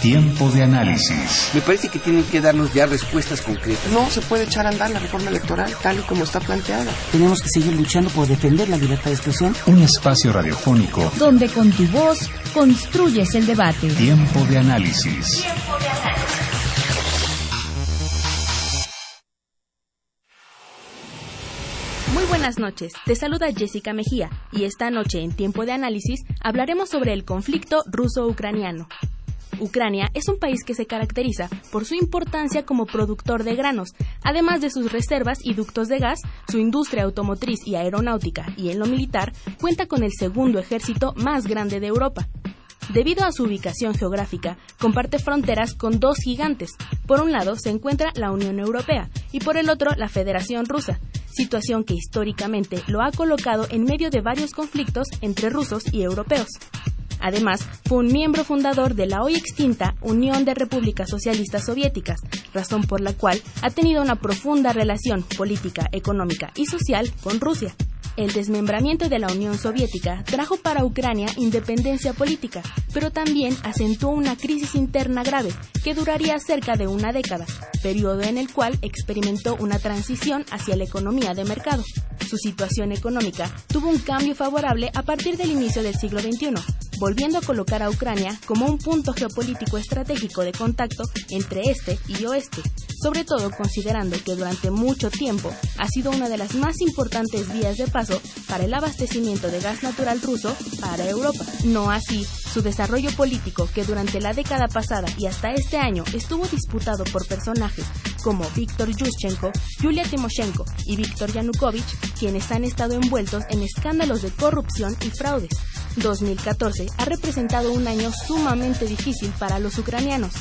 Tiempo de análisis. Me parece que tienen que darnos ya respuestas concretas. No se puede echar a andar la reforma electoral tal y como está planteada. Tenemos que seguir luchando por defender la libertad de expresión. Un espacio radiofónico donde con tu voz construyes el debate. Tiempo de análisis. Tiempo de análisis. Muy buenas noches, te saluda Jessica Mejía y esta noche en Tiempo de Análisis hablaremos sobre el conflicto ruso-ucraniano. Ucrania es un país que se caracteriza por su importancia como productor de granos, además de sus reservas y ductos de gas, su industria automotriz y aeronáutica y en lo militar cuenta con el segundo ejército más grande de Europa. Debido a su ubicación geográfica, comparte fronteras con dos gigantes. Por un lado se encuentra la Unión Europea y por el otro la Federación Rusa, situación que históricamente lo ha colocado en medio de varios conflictos entre rusos y europeos. Además, fue un miembro fundador de la hoy extinta Unión de Repúblicas Socialistas Soviéticas, razón por la cual ha tenido una profunda relación política, económica y social con Rusia. El desmembramiento de la Unión Soviética trajo para Ucrania independencia política, pero también acentuó una crisis interna grave que duraría cerca de una década, periodo en el cual experimentó una transición hacia la economía de mercado. Su situación económica tuvo un cambio favorable a partir del inicio del siglo XXI, volviendo a colocar a Ucrania como un punto geopolítico estratégico de contacto entre este y oeste, sobre todo considerando que durante mucho tiempo ha sido una de las más importantes vías de paso para el abastecimiento de gas natural ruso para Europa. No así su desarrollo político que durante la década pasada y hasta este año estuvo disputado por personajes como Víctor Yushchenko, Yulia Timoshenko y Víctor Yanukovych, quienes han estado envueltos en escándalos de corrupción y fraudes. 2014 ha representado un año sumamente difícil para los ucranianos.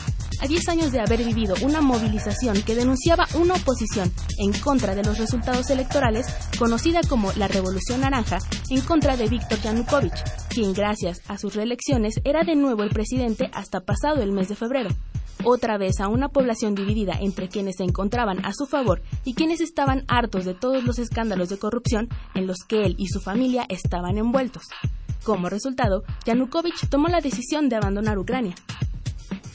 A 10 años de haber vivido una movilización que denunciaba una oposición en contra de los resultados electorales, conocida como la Revolución Naranja, en contra de Víctor Yanukovych, quien gracias a sus reelecciones era de nuevo el presidente hasta pasado el mes de febrero otra vez a una población dividida entre quienes se encontraban a su favor y quienes estaban hartos de todos los escándalos de corrupción en los que él y su familia estaban envueltos. Como resultado, Yanukovych tomó la decisión de abandonar Ucrania.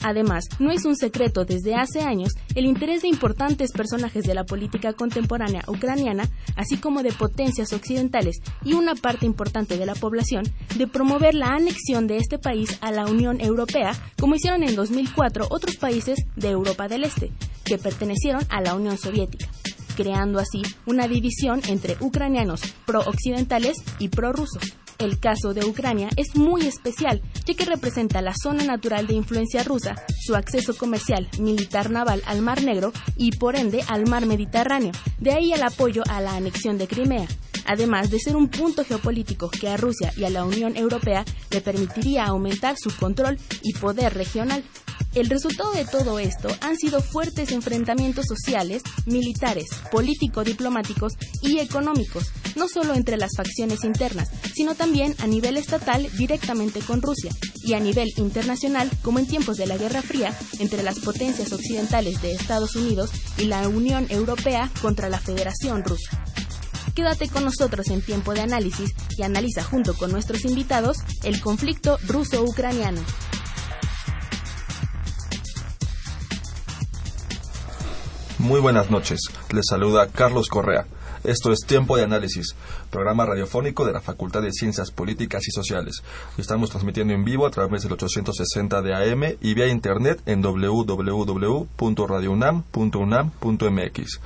Además, no es un secreto desde hace años el interés de importantes personajes de la política contemporánea ucraniana, así como de potencias occidentales y una parte importante de la población, de promover la anexión de este país a la Unión Europea, como hicieron en 2004 otros países de Europa del Este, que pertenecieron a la Unión Soviética creando así una división entre ucranianos pro-occidentales y pro-rusos. El caso de Ucrania es muy especial, ya que representa la zona natural de influencia rusa, su acceso comercial, militar naval al Mar Negro y por ende al Mar Mediterráneo, de ahí el apoyo a la anexión de Crimea, además de ser un punto geopolítico que a Rusia y a la Unión Europea le permitiría aumentar su control y poder regional. El resultado de todo esto han sido fuertes enfrentamientos sociales, militares, político-diplomáticos y económicos, no solo entre las facciones internas, sino también a nivel estatal directamente con Rusia y a nivel internacional como en tiempos de la Guerra Fría entre las potencias occidentales de Estados Unidos y la Unión Europea contra la Federación Rusa. Quédate con nosotros en tiempo de análisis y analiza junto con nuestros invitados el conflicto ruso-ucraniano. Muy buenas noches. Les saluda Carlos Correa. Esto es Tiempo de Análisis, programa radiofónico de la Facultad de Ciencias Políticas y Sociales. Estamos transmitiendo en vivo a través del 860 de AM y vía internet en www.radiounam.unam.mx.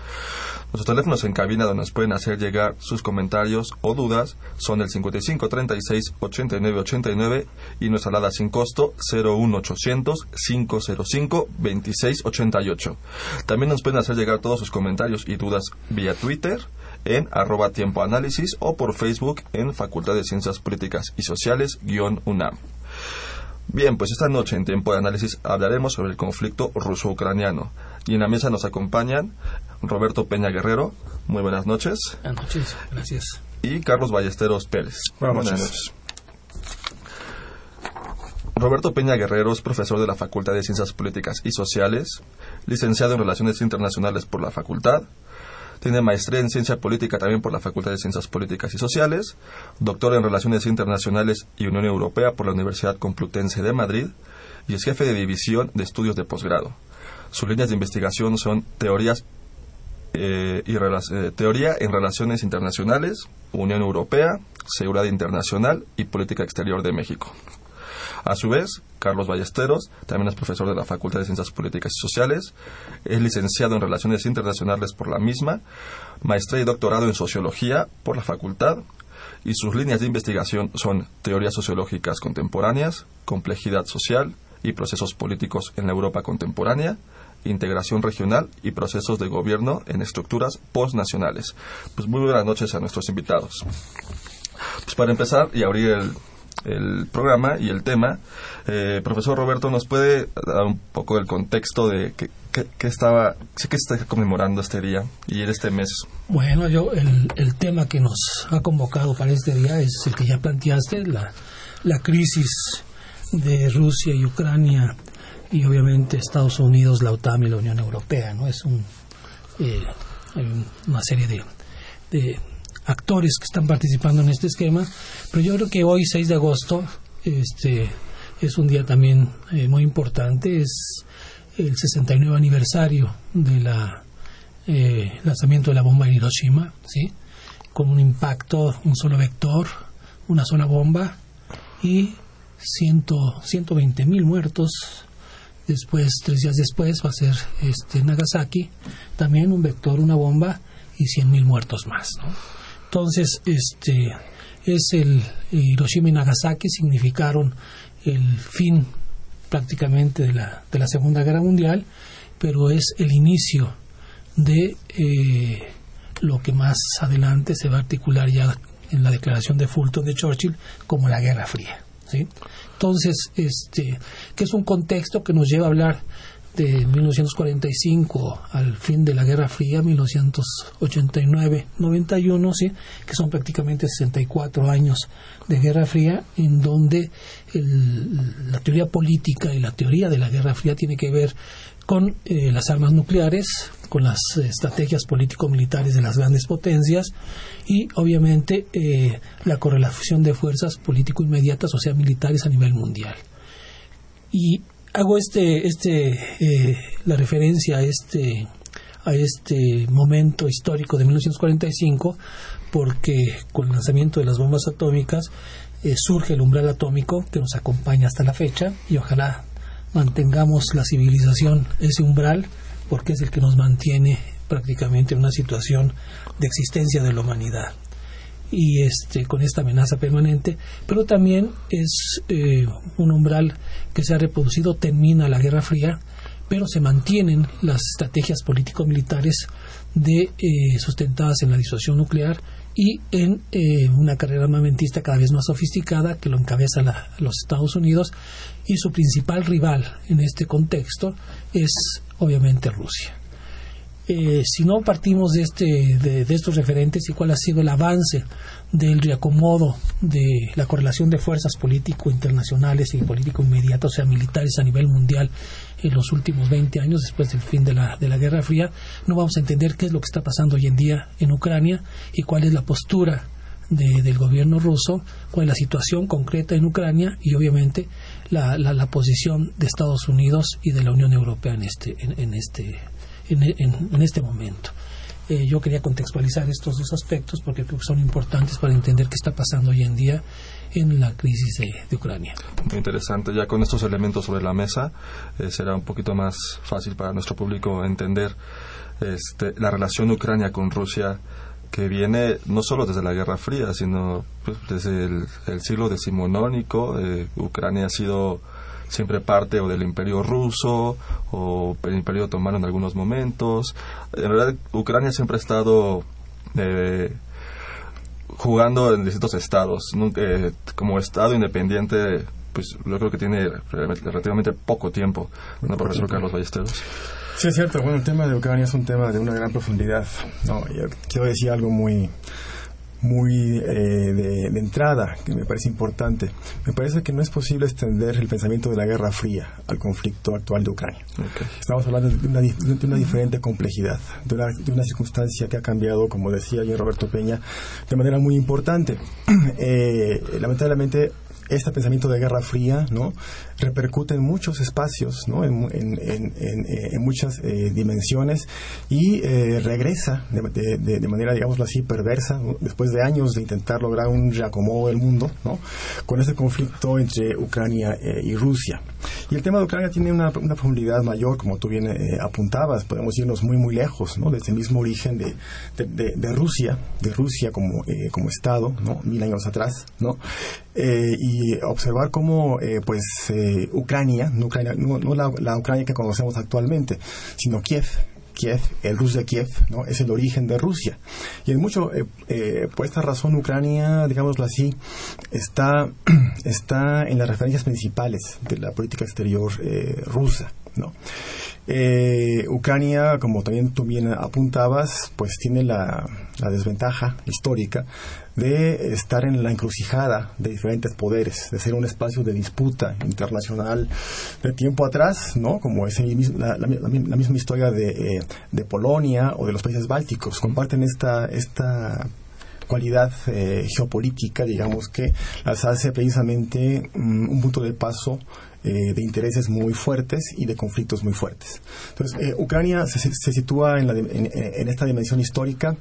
Nuestros teléfonos en cabina donde nos pueden hacer llegar sus comentarios o dudas son el 55 36 89 89 y nuestra alada sin costo 01800 505 26 88. También nos pueden hacer llegar todos sus comentarios y dudas vía Twitter en arroba tiempo análisis o por Facebook en Facultad de Ciencias Políticas y Sociales UNAM. Bien, pues esta noche en tiempo de análisis hablaremos sobre el conflicto ruso-ucraniano. Y en la mesa nos acompañan Roberto Peña Guerrero. Muy buenas noches. Buenas noches, gracias. Y Carlos Ballesteros Pérez. Buenas, noches. Roberto Peña Guerrero es profesor de la Facultad de Ciencias Políticas y Sociales, licenciado en Relaciones Internacionales por la Facultad, tiene maestría en Ciencia Política también por la Facultad de Ciencias Políticas y Sociales, doctor en Relaciones Internacionales y Unión Europea por la Universidad Complutense de Madrid y es jefe de división de estudios de posgrado. Sus líneas de investigación son teorías eh, y eh, teoría en relaciones internacionales, Unión Europea, seguridad internacional y política exterior de México. A su vez, Carlos Ballesteros también es profesor de la Facultad de Ciencias Políticas y Sociales, es licenciado en Relaciones Internacionales por la misma, maestría y doctorado en Sociología por la Facultad, y sus líneas de investigación son teorías sociológicas contemporáneas, complejidad social y procesos políticos en la Europa contemporánea, integración regional y procesos de gobierno en estructuras postnacionales. Pues muy buenas noches a nuestros invitados. Pues para empezar y abrir el, el programa y el tema. Eh, profesor Roberto, ¿nos puede dar un poco el contexto de qué, estaba, sé que está conmemorando este día y en este mes? Bueno, yo el, el, tema que nos ha convocado para este día es el que ya planteaste, la, la crisis de Rusia y Ucrania y obviamente Estados Unidos, la OTAN y la Unión Europea, ¿no? Es un, eh, una serie de actores que están participando en este esquema, pero yo creo que hoy, 6 de agosto, este, es un día también eh, muy importante, es el 69 aniversario del eh, lanzamiento de la bomba en Hiroshima, ¿sí? con un impacto, un solo vector, una sola bomba y ciento, 120 mil muertos. Después, tres días después, va a ser este, Nagasaki, también un vector, una bomba y 100 mil muertos más. ¿no? Entonces, este es el Hiroshima y Nagasaki significaron el fin prácticamente de la, de la Segunda Guerra Mundial, pero es el inicio de eh, lo que más adelante se va a articular ya en la declaración de Fulton de Churchill como la Guerra Fría. Entonces, este, que es un contexto que nos lleva a hablar de 1945 al fin de la Guerra Fría, 1989-91, ¿sí? que son prácticamente 64 años de Guerra Fría, en donde la teoría política y la teoría de la Guerra Fría tiene que ver con eh, las armas nucleares, con las estrategias político-militares de las grandes potencias y obviamente eh, la correlación de fuerzas político-inmediatas, o sea, militares a nivel mundial. Y hago este, este, eh, la referencia a este, a este momento histórico de 1945 porque con el lanzamiento de las bombas atómicas eh, surge el umbral atómico que nos acompaña hasta la fecha y ojalá mantengamos la civilización ese umbral porque es el que nos mantiene prácticamente en una situación de existencia de la humanidad y este con esta amenaza permanente, pero también es eh, un umbral que se ha reproducido, termina la Guerra Fría, pero se mantienen las estrategias político-militares de eh, sustentadas en la disuasión nuclear y en eh, una carrera armamentista cada vez más sofisticada que lo encabeza los Estados Unidos y su principal rival en este contexto es obviamente Rusia. Eh, si no partimos de, este, de, estos referentes y cuál ha sido el avance del reacomodo de la correlación de fuerzas político internacionales y político inmediatas, o sea, militares a nivel mundial en los últimos 20 años después del fin de la, de la Guerra Fría, no vamos a entender qué es lo que está pasando hoy en día en Ucrania y cuál es la postura del gobierno ruso, es la situación concreta en Ucrania y obviamente la, la, posición de Estados Unidos y de la Unión Europea en este, en este en, este momento. Eh, yo quería contextualizar estos dos aspectos porque creo que son importantes para entender qué está pasando hoy en día en la crisis de, Ucrania. Muy interesante. Ya con estos elementos sobre la mesa eh, será un poquito más fácil para nuestro público entender este, la relación Ucrania con Rusia que viene no solo desde la Guerra Fría, sino pues, desde el, siglo decimonónico. Eh, Ucrania ha sido siempre parte o del imperio ruso o el imperio otomano en algunos momentos. En realidad, Ucrania siempre ha estado eh, jugando en distintos estados. Eh, como estado independiente, pues yo creo que tiene relativamente poco tiempo. ¿No, profesor Carlos Ballesteros? Sí, es cierto. Bueno, el tema de Ucrania es un tema de una gran profundidad. No, yo quiero decir algo muy muy eh, de, entrada, que me parece importante. Me parece que no es posible extender el pensamiento de la Guerra Fría al conflicto actual de Ucrania. Estamos hablando de una, de una diferente complejidad, de una, de una, circunstancia que ha cambiado, como decía ayer Roberto Peña, de manera muy importante. Eh, lamentablemente, este pensamiento de Guerra Fría ¿no? Repercute en muchos espacios, ¿no? en, en, en, muchas eh, dimensiones y eh, regresa de, de, manera, digámoslo así, perversa, después de años de intentar lograr un reacomodo del mundo, ¿no? con ese conflicto entre Ucrania eh, y Rusia. Y el tema de Ucrania tiene una, una profundidad mayor, como tú bien apuntabas, podemos irnos muy, muy lejos, ¿no? desde el mismo origen de, de Rusia, de Rusia como, como Estado, ¿no? mil años atrás, ¿no? y observar cómo, pues, Ucrania, no, Ucrania, no, la, Ucrania que conocemos actualmente, sino Kiev, Kiev, el Rus de Kiev, ¿no? es el origen de Rusia. Y en mucho, eh, eh, por esta razón, Ucrania, digámoslo así, está, está en las referencias principales de la política exterior eh, rusa. ¿no? Ucrania, como también tú bien apuntabas, pues tiene la desventaja histórica de estar en la encrucijada de diferentes poderes, de ser un espacio de disputa internacional de tiempo atrás, ¿no? Como es la, misma historia de, eh, de, Polonia o de los países bálticos. Comparten esta, esta cualidad eh, geopolítica, digamos, que las hace precisamente mm, un punto de paso eh, de intereses muy fuertes y de conflictos muy fuertes. Entonces, Ucrania se, se sitúa en, la, en, esta dimensión histórica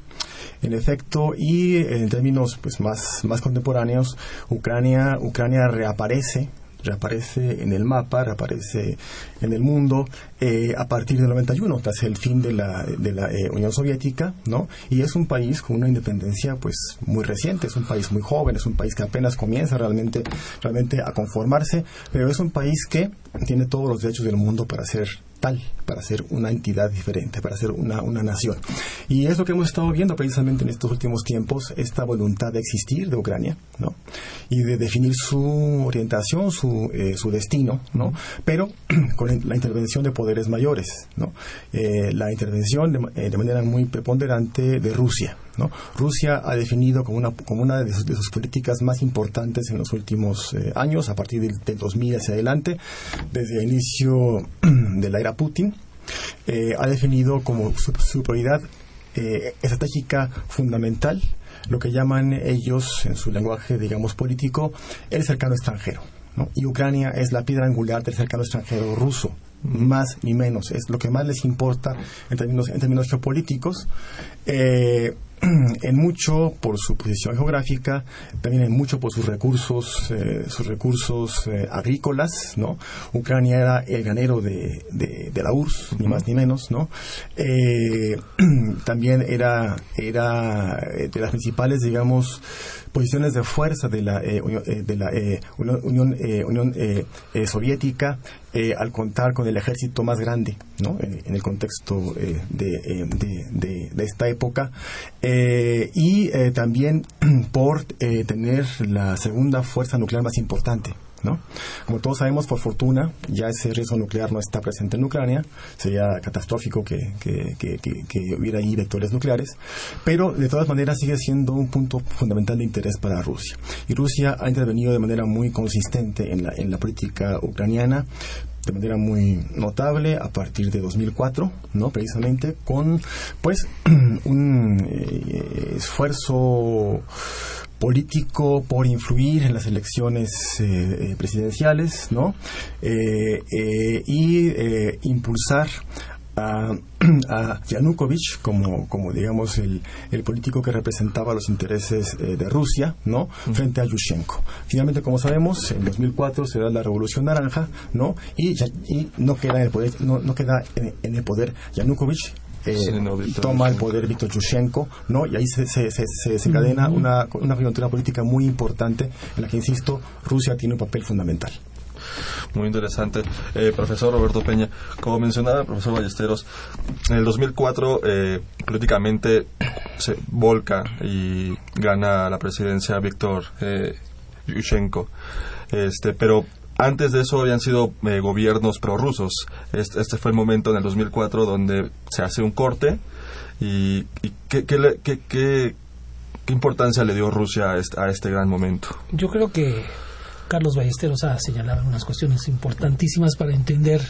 en efecto, y en términos pues, más, más contemporáneos, Ucrania, Ucrania reaparece reaparece en el mapa, reaparece en el mundo eh, a partir del 91, tras el fin de la, de la eh, Unión Soviética, ¿no? Y es un país con una independencia pues muy reciente, es un país muy joven, es un país que apenas comienza realmente, realmente a conformarse, pero es un país que tiene todos los derechos del mundo para ser tal para ser una entidad diferente, para ser una, una nación. Y es lo que hemos estado viendo precisamente en estos últimos tiempos, esta voluntad de existir de Ucrania, ¿no? Y de definir su orientación, su, eh, su destino, ¿no? Pero con la intervención de poderes mayores. Eh, la intervención de, eh, de manera muy preponderante de Rusia. Rusia ha definido como una, como una de, sus, políticas más importantes en los últimos años, a partir del, del, 2000 hacia adelante, desde el inicio de la era Putin, eh, ha definido como su, prioridad eh, estratégica fundamental lo que llaman ellos, en su lenguaje, digamos, político, el cercano extranjero. Y Ucrania es la piedra angular del cercano extranjero ruso, más ni menos. Es lo que más les importa en términos, en términos geopolíticos. Eh, en mucho por su posición geográfica, también en mucho por sus recursos, eh, sus recursos eh, agrícolas, ¿no? Ucrania era el ganero de, de, la URSS, ni más ni menos, ¿no? Eh, también era, era de las principales, digamos, posiciones de fuerza de la, de la Unión, Unión Soviética al contar con el ejército más grande, ¿no? en el contexto de, de, de, esta época. Eh, y eh, también por eh, tener la segunda fuerza nuclear más importante. ¿No? Como todos sabemos, por fortuna, ya ese riesgo nuclear no está presente en Ucrania. Sería catastrófico que, que, que, hubiera ahí vectores nucleares. Pero, de todas maneras, sigue siendo un punto fundamental de interés para Rusia. Y Rusia ha intervenido de manera muy consistente en la, en la política ucraniana, de manera muy notable a partir de 2004, ¿no? Precisamente con, pues, un eh, esfuerzo político por influir en las elecciones eh, eh, presidenciales, ¿no? y impulsar a, a Yanukovych como, como digamos el, el, político que representaba los intereses eh, de Rusia no frente a Yushchenko. Finalmente como sabemos en 2004 se da la revolución naranja no y, y no queda en el poder no, no queda en, el poder Yanukovych eh, toma el poder Viktor Yushchenko, ¿no? Y ahí se, se, se, se desencadena una, una coyuntura política muy importante en la que, insisto, Rusia tiene un papel fundamental. Muy interesante. Eh, profesor Roberto Peña, como mencionaba el profesor Ballesteros, en el 2004 eh, políticamente se volca y gana la presidencia Víctor eh, Yushchenko. Este, pero antes de eso habían sido eh, gobiernos prorrusos. Este, fue el momento en el 2004 donde se hace un corte y, y ¿qué, qué, qué, ¿Qué importancia le dio Rusia a este, gran momento? Yo creo que Carlos Ballesteros ha señalado unas cuestiones importantísimas para entender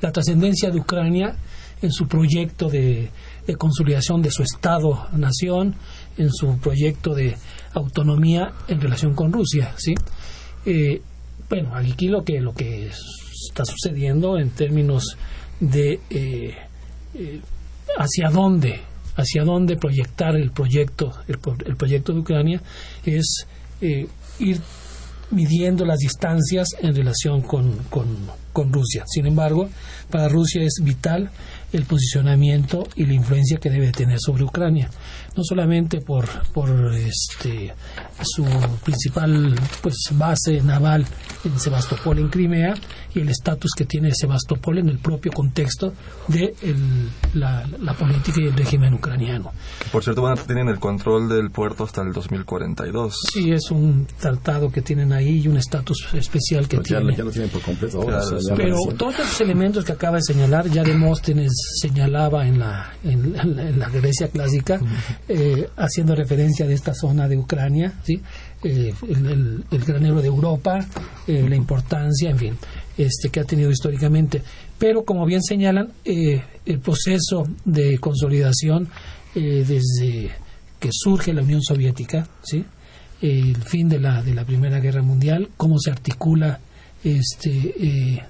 la trascendencia de Ucrania en su proyecto de, consolidación de su Estado-nación, en su proyecto de autonomía en relación con Rusia. ¿sí? Eh, bueno, aquí lo que, lo que está sucediendo en términos de eh, eh, hacia dónde hacia dónde proyectar el proyecto el, proyecto de Ucrania es ir midiendo las distancias en relación con, con, Rusia. Sin embargo, para Rusia es vital el posicionamiento y la influencia que debe tener sobre Ucrania, no solamente por, por este, su principal pues, base naval en Sebastopol, en Crimea, y el estatus que tiene Sebastopol en el propio contexto de la, política y el régimen ucraniano. Por cierto, van a tener el control del puerto hasta el 2042. Sí, es un tratado que tienen ahí y un estatus especial que tiene. Ya lo tienen por completo Pero todos esos elementos que acaba de señalar, ya Demóstenes señalaba en la, en, la Grecia clásica, eh, haciendo referencia de esta zona de Ucrania, ¿sí? Eh, el, granero de Europa, eh, la importancia, en fin, este que ha tenido históricamente. Pero, como bien señalan, el proceso de consolidación desde que surge la Unión Soviética, ¿sí? el fin de la, de la Primera Guerra Mundial, cómo se articula este,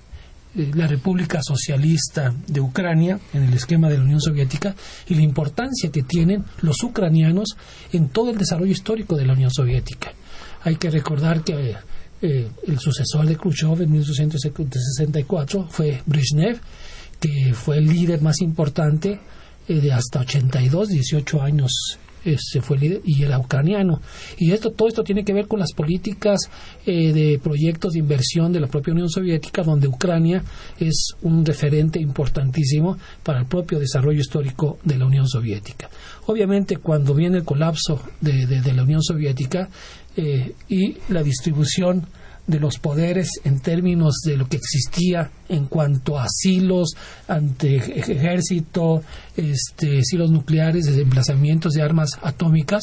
eh, la República Socialista de Ucrania en el esquema de la Unión Soviética y la importancia que tienen los ucranianos en todo el desarrollo histórico de la Unión Soviética. Hay que recordar que eh, el sucesor de Khrushchev en 1964 fue Brezhnev, que fue el líder más importante eh, de hasta 82, 18 años se fue y el ucraniano. Y esto, todo esto tiene que ver con las políticas eh, de proyectos de inversión de la propia Unión Soviética, donde Ucrania es un referente importantísimo para el propio desarrollo histórico de la Unión Soviética. Obviamente, cuando viene el colapso de, de, la Unión Soviética eh, y la distribución de los poderes en términos de lo que existía en cuanto a silos ante ejército, este, silos nucleares, emplazamientos de armas atómicas,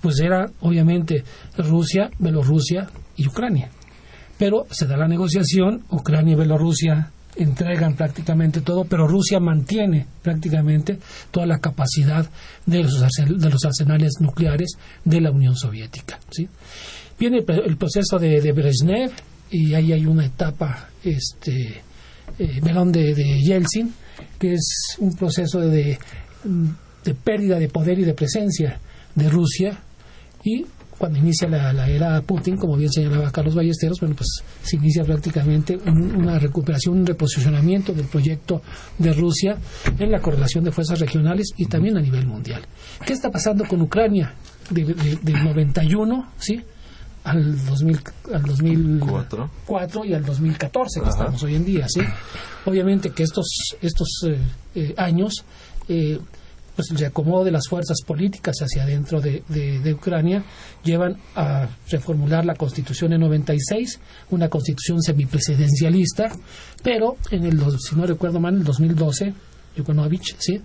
pues era obviamente Rusia, Bielorrusia y Ucrania. Pero se da la negociación, Ucrania y Bielorrusia entregan prácticamente todo, pero Rusia mantiene prácticamente toda la capacidad de los, de los arsenales nucleares de la Unión Soviética. ¿sí? Viene el proceso de, Brezhnev y ahí hay una etapa, este, eh, de, de, Yeltsin, que es un proceso de, de, pérdida de poder y de presencia de Rusia y cuando inicia la, era Putin, como bien señalaba Carlos Ballesteros, bueno, pues se inicia prácticamente una recuperación, un reposicionamiento del proyecto de Rusia en la correlación de fuerzas regionales y también a nivel mundial. ¿Qué está pasando con Ucrania? Del de, 91, ¿sí? Al, 2000, al 2004 y al 2014 que estamos hoy en día sí obviamente que estos estos eh, eh, años eh, pues el reacomodo de las fuerzas políticas hacia adentro de, de, Ucrania llevan a reformular la constitución en 96 una constitución semipresidencialista pero en el si no recuerdo mal en el 2012 Yukonovich sí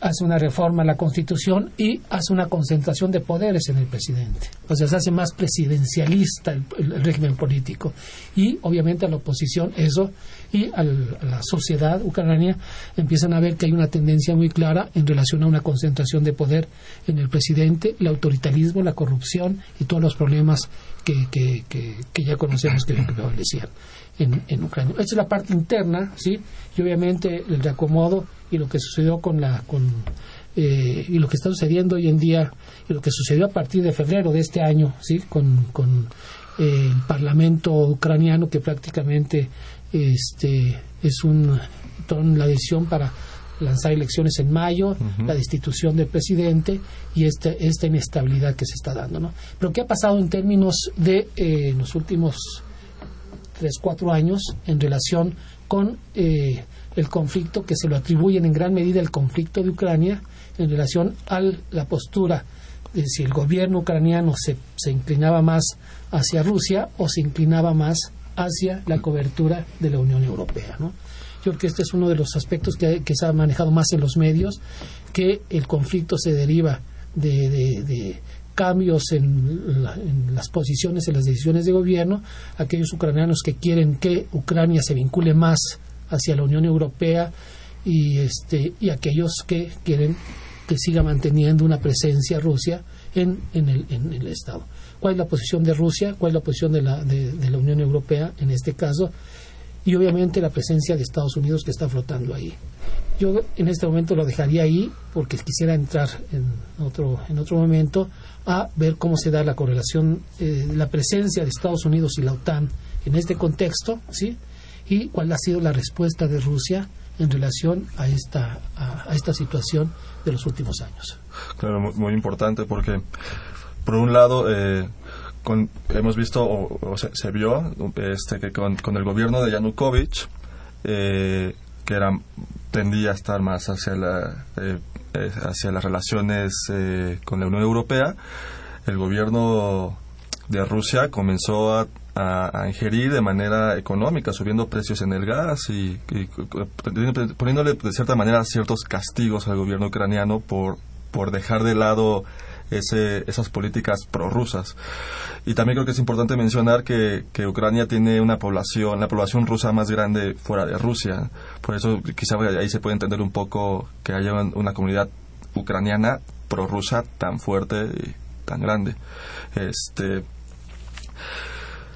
hace una reforma a la Constitución y hace una concentración de poderes en el presidente. O sea, se hace más presidencialista el, régimen político. Y obviamente a la oposición eso y a la sociedad ucraniana empiezan a ver que hay una tendencia muy clara en relación a una concentración de poder en el presidente, el autoritarismo, la corrupción y todos los problemas que, que, que, ya conocemos que prevalecían en, en Ucrania. Esta es la parte interna, ¿sí? Y obviamente el reacomodo y lo que sucedió con la con eh, y lo que está sucediendo hoy en día y lo que sucedió a partir de febrero de este año sí con, con eh, el parlamento ucraniano que prácticamente este es un la decisión para lanzar elecciones en mayo, la destitución del presidente y esta, esta inestabilidad que se está dando. ¿no? Pero ¿qué ha pasado en términos de eh, los últimos tres, cuatro años en relación con eh, el conflicto que se lo atribuyen en gran medida el conflicto de Ucrania en relación a la postura de si el gobierno ucraniano se, se inclinaba más hacia Rusia o se inclinaba más hacia la cobertura de la Unión Europea. ¿no? Yo creo que este es uno de los aspectos que, que se ha manejado más en los medios, que el conflicto se deriva de, cambios en, en, las posiciones, en las decisiones de gobierno, aquellos ucranianos que quieren que Ucrania se vincule más hacia la Unión Europea y, este, y aquellos que quieren que siga manteniendo una presencia Rusia en, en, el, en el Estado. ¿Cuál es la posición de Rusia? ¿Cuál es la posición de la, de, la Unión Europea en este caso? Y obviamente la presencia de Estados Unidos que está flotando ahí. Yo en este momento lo dejaría ahí porque quisiera entrar en otro, en otro momento a ver cómo se da la correlación, eh, la presencia de Estados Unidos y la OTAN en este contexto, ¿sí? Y cuál ha sido la respuesta de Rusia en relación a esta, a, esta situación de los últimos años. Claro, muy, importante porque, por un lado, eh, hemos visto, o, se, vio, este, que con, el gobierno de Yanukovych, eh, que era, tendía a estar más hacia, la, eh, hacia las relaciones con la Unión Europea, el gobierno de Rusia comenzó a a, ingerir de manera económica, subiendo precios en el gas y, poniéndole de cierta manera ciertos castigos al gobierno ucraniano por, por dejar de lado ese, esas políticas prorrusas. Y también creo que es importante mencionar que, que, Ucrania tiene una población, la población rusa más grande fuera de Rusia. Por eso quizá ahí se puede entender un poco que haya una comunidad ucraniana prorrusa tan fuerte tan grande. Este,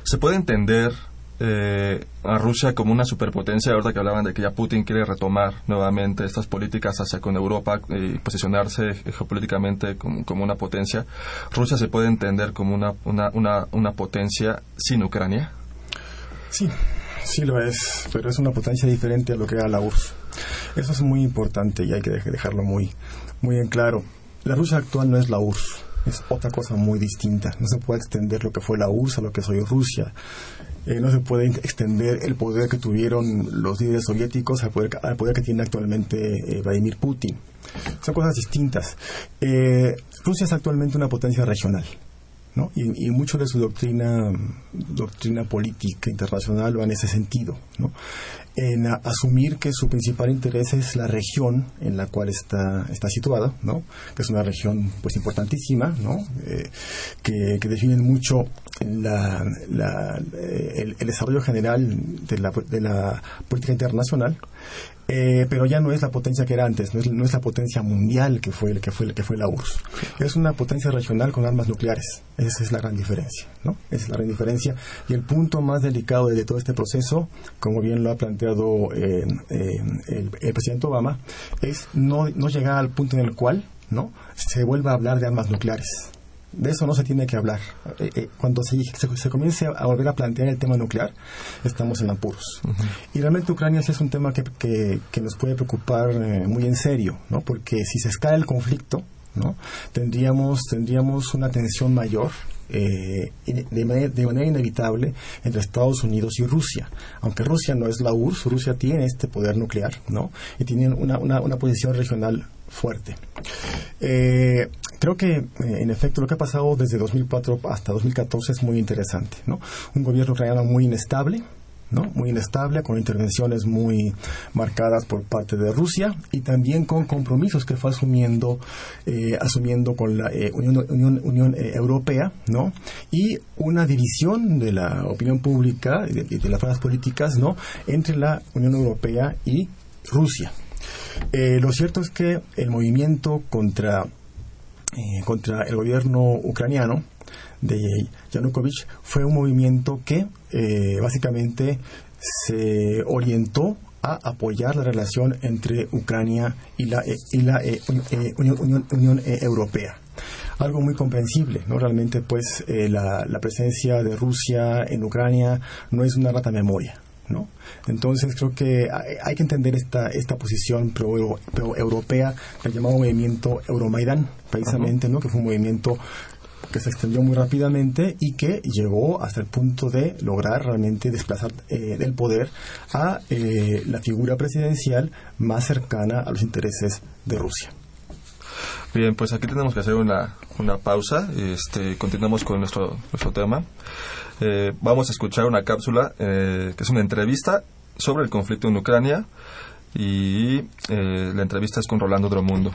¿Se puede entender eh, a Rusia como una superpotencia, ahorita que hablaban de que ya Putin quiere retomar nuevamente estas políticas hacia con Europa y posicionarse geopolíticamente como, una potencia, ¿Rusia se puede entender como una, una, una, una potencia sin Ucrania? Sí, sí lo es, pero es una potencia diferente a lo que era la URSS. Eso es muy importante y hay que dejarlo muy, muy en claro. La Rusia actual no es la URSS es otra cosa muy distinta. No se puede extender lo que fue la URSS lo que soy Rusia. Eh, no se puede extender el poder que tuvieron los líderes soviéticos al poder, al poder que tiene actualmente eh, Vladimir Putin. Son cosas distintas. Eh, Rusia es actualmente una potencia regional. ¿no? Y, y, mucho de su doctrina doctrina política internacional va en ese sentido. ¿no? En asumir que su principal interés es la región en la cual está, está situada, ¿no? que es una región pues importantísima, ¿no? Eh, que, que definen mucho la, la, el, el, desarrollo general de la, de la política internacional eh, pero ya no es la potencia que era antes, no es, no es la potencia mundial que fue, que fue, que fue la URSS. Es una potencia regional con armas nucleares. Esa es la gran diferencia, ¿no? Esa es la gran diferencia. Y el punto más delicado de todo este proceso, como bien lo ha planteado eh, eh, el, el, presidente Obama, es no, no llegar al punto en el cual, ¿no? Se vuelva a hablar de armas nucleares de eso no se tiene que hablar. Eh, eh, cuando se, se, comience a volver a plantear el tema nuclear, estamos en apuros. Y realmente Ucrania es un tema que, que, nos puede preocupar eh, muy en serio, ¿no? porque si se escala el conflicto, ¿no? tendríamos, tendríamos una tensión mayor de, manera, de, manera, inevitable entre Estados Unidos y Rusia. Aunque Rusia no es la URSS, Rusia tiene este poder nuclear, ¿no? Y tiene una, una, una posición regional fuerte. Eh, creo que, eh, en efecto, lo que ha pasado desde 2004 hasta 2014 es muy interesante. ¿no? Un gobierno ucraniano muy inestable, ¿no? muy inestable, con intervenciones muy marcadas por parte de Rusia y también con compromisos que fue asumiendo, eh, asumiendo con la Unión, Unión, Europea ¿no? y una división de la opinión pública y de, de, las fuerzas políticas ¿no? entre la Unión Europea y Rusia. Eh, lo cierto es que el movimiento contra, eh, contra el gobierno ucraniano de Yanukovych fue un movimiento que eh, básicamente se orientó a apoyar la relación entre Ucrania y la, y la Unión, Europea algo muy comprensible, ¿no? Realmente, pues, la, presencia de Rusia en Ucrania no es una rata memoria, ¿no? Entonces creo que hay, que entender esta, esta posición pro, europea del llamado movimiento Euromaidan, precisamente, ¿no? Que fue un movimiento que se extendió muy rápidamente y que llegó hasta el punto de lograr realmente desplazar eh, del poder a eh, la figura presidencial más cercana a los intereses de Rusia. Bien, pues aquí tenemos que hacer una, una pausa. Este, continuamos con nuestro, nuestro tema. Eh, vamos a escuchar una cápsula eh, que es una entrevista sobre el conflicto en Ucrania y eh, la entrevista es con Rolando Dromundo.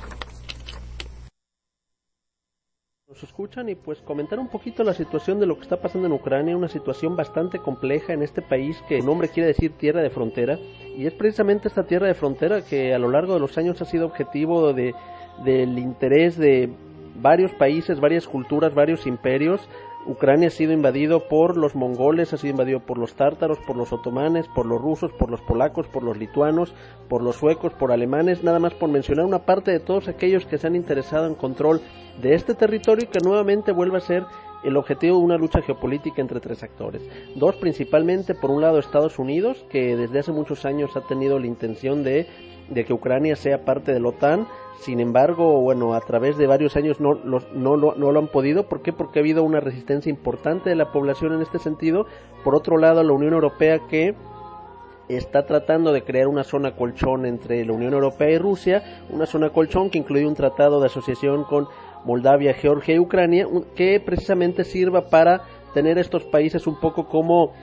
nos escuchan y pues comentar un poquito la situación de lo que está pasando en Ucrania, una situación bastante compleja en este país que el nombre quiere decir tierra de frontera y es precisamente esta tierra de frontera que a lo largo de los años ha sido objetivo de, del interés de varios países, varias culturas, varios imperios. Ucrania ha sido invadido por los mongoles, ha sido invadido por los tártaros, por los otomanes, por los rusos, por los polacos, por los lituanos, por los suecos, por alemanes, nada más por mencionar una parte de todos aquellos que se han interesado en control de este territorio y que nuevamente vuelve a ser el objetivo de una lucha geopolítica entre tres actores. Dos, principalmente, por un lado, Estados Unidos, que desde hace muchos años ha tenido la intención de, de que Ucrania sea parte de la OTAN, sin embargo, bueno, a través de varios años no, lo han podido. ¿Por qué? Porque ha habido una resistencia importante de la población en este sentido. Por otro lado, la Unión Europea que está tratando de crear una zona colchón entre la Unión Europea y Rusia, una zona colchón que incluye un tratado de asociación con Moldavia, Georgia y Ucrania, que precisamente sirva para tener estos países un poco como,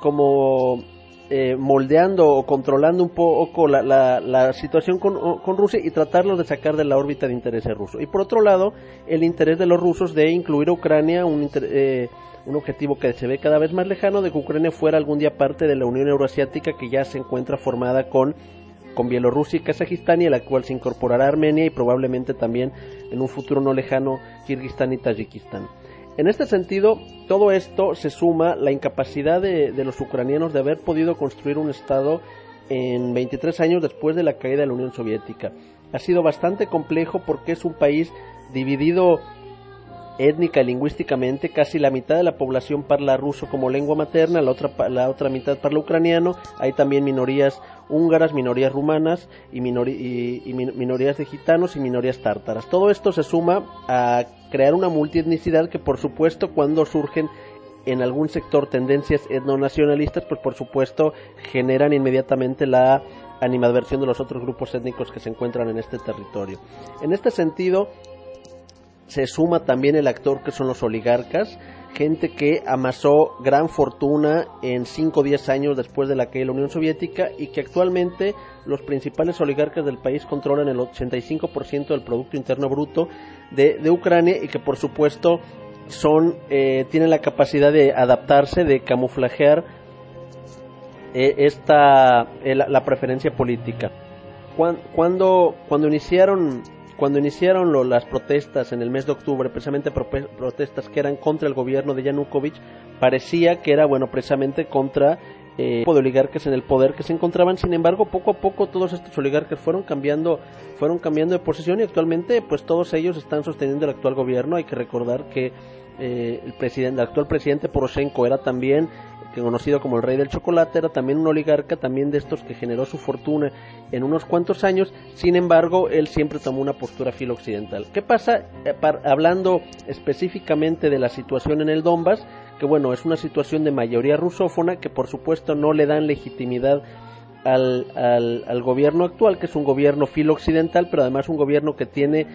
como eh, moldeando o controlando un poco la, la, situación con, con, Rusia y tratarlos de sacar de la órbita de interés ruso. Y por otro lado, el interés de los rusos de incluir a Ucrania, un, eh, un objetivo que se ve cada vez más lejano, de que Ucrania fuera algún día parte de la Unión Euroasiática que ya se encuentra formada con con Bielorrusia y Kazajistán y a la cual se incorporará Armenia y probablemente también en un futuro no lejano Kirguistán y Tayikistán. En este sentido, todo esto se suma la incapacidad de, los ucranianos de haber podido construir un Estado en 23 años después de la caída de la Unión Soviética. Ha sido bastante complejo porque es un país dividido étnica y lingüísticamente, casi la mitad de la población parla ruso como lengua materna, la otra, la otra mitad parla ucraniano, hay también minorías húngaras, minorías rumanas y, minorías de gitanos y minorías tártaras. Todo esto se suma a crear una multietnicidad que por supuesto cuando surgen en algún sector tendencias etnonacionalistas, pues por supuesto generan inmediatamente la animadversión de los otros grupos étnicos que se encuentran en este territorio. En este sentido, se suma también el actor que son los oligarcas, gente que amasó gran fortuna en 5 o 10 años después de la caída de la Unión Soviética y que actualmente los principales oligarcas del país controlan el 85% del Producto Interno Bruto de, Ucrania y que por supuesto son, eh, tienen la capacidad de adaptarse, de camuflajear eh, esta, eh, la, preferencia política. Cuando, cuando iniciaron cuando iniciaron las protestas en el mes de octubre, precisamente protestas que eran contra el gobierno de Yanukovych, parecía que era, bueno, precisamente contra eh, de oligarcas en el poder que se encontraban. Sin embargo, poco a poco todos estos oligarcas fueron cambiando, fueron cambiando de posición y actualmente, pues todos ellos están sosteniendo el actual gobierno. Hay que recordar que eh, el presidente, el actual presidente Poroshenko era también conocido como el rey del chocolate, era también un oligarca, también de estos que generó su fortuna en unos cuantos años, sin embargo, él siempre tomó una postura filo occidental. ¿Qué pasa eh, hablando específicamente de la situación en el Donbass? Que bueno, es una situación de mayoría rusófona que por supuesto no le dan legitimidad al, al gobierno actual, que es un gobierno filo occidental, pero además un gobierno que tiene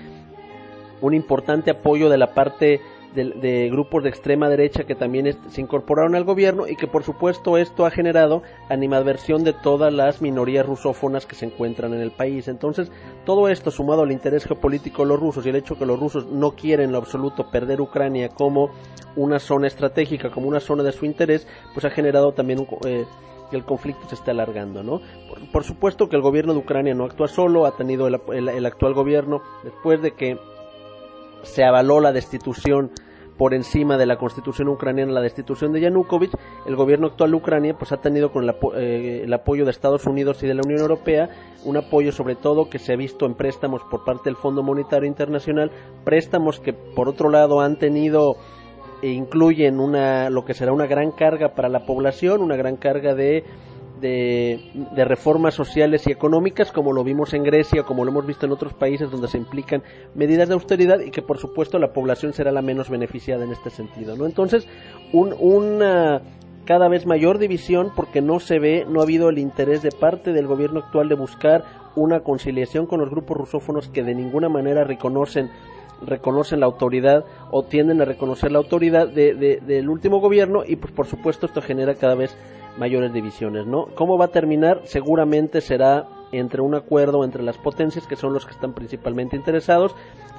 un importante apoyo de la parte de, grupos de extrema derecha que también se incorporaron al gobierno y que por supuesto esto ha generado animadversión de todas las minorías rusófonas que se encuentran en el país. Entonces, todo esto sumado al interés geopolítico de los rusos y el hecho que los rusos no quieren en lo absoluto perder Ucrania como una zona estratégica, como una zona de su interés, pues ha generado también eh, que el conflicto se esté alargando, ¿no? Por, supuesto que el gobierno de Ucrania no actúa solo, ha tenido el actual gobierno después de que se avaló la destitución por encima de la constitución ucraniana, la destitución de Yanukovych, el gobierno actual de Ucrania pues ha tenido con eh, el, apoyo de Estados Unidos y de la Unión Europea un apoyo sobre todo que se ha visto en préstamos por parte del Fondo Monetario Internacional, préstamos que por otro lado han tenido e incluyen una lo que será una gran carga para la población, una gran carga de de, reformas sociales y económicas, como lo vimos en Grecia, como lo hemos visto en otros países donde se implican medidas de austeridad y que por supuesto la población será la menos beneficiada en este sentido. ¿no? Entonces, un, una cada vez mayor división porque no se ve, no ha habido el interés de parte del gobierno actual de buscar una conciliación con los grupos rusófonos que de ninguna manera reconocen reconocen la autoridad o tienden a reconocer la autoridad del último gobierno y pues por supuesto esto genera cada vez mayores divisiones, ¿no? ¿Cómo va a terminar? Seguramente será entre un acuerdo entre las potencias que son los que están principalmente interesados.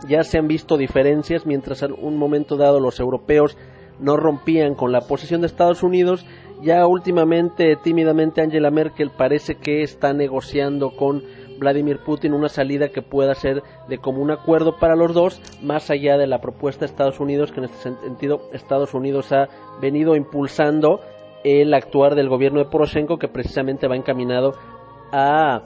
Ya se han visto diferencias mientras en un momento dado los europeos no rompían con la posición de Estados Unidos. Ya últimamente, tímidamente, Angela Merkel parece que está negociando con Vladimir Putin una salida que pueda ser de común acuerdo para los dos, más allá de la propuesta de Estados Unidos, que en este sentido Estados Unidos ha venido impulsando el actuar del gobierno de Poroshenko, que precisamente va encaminado a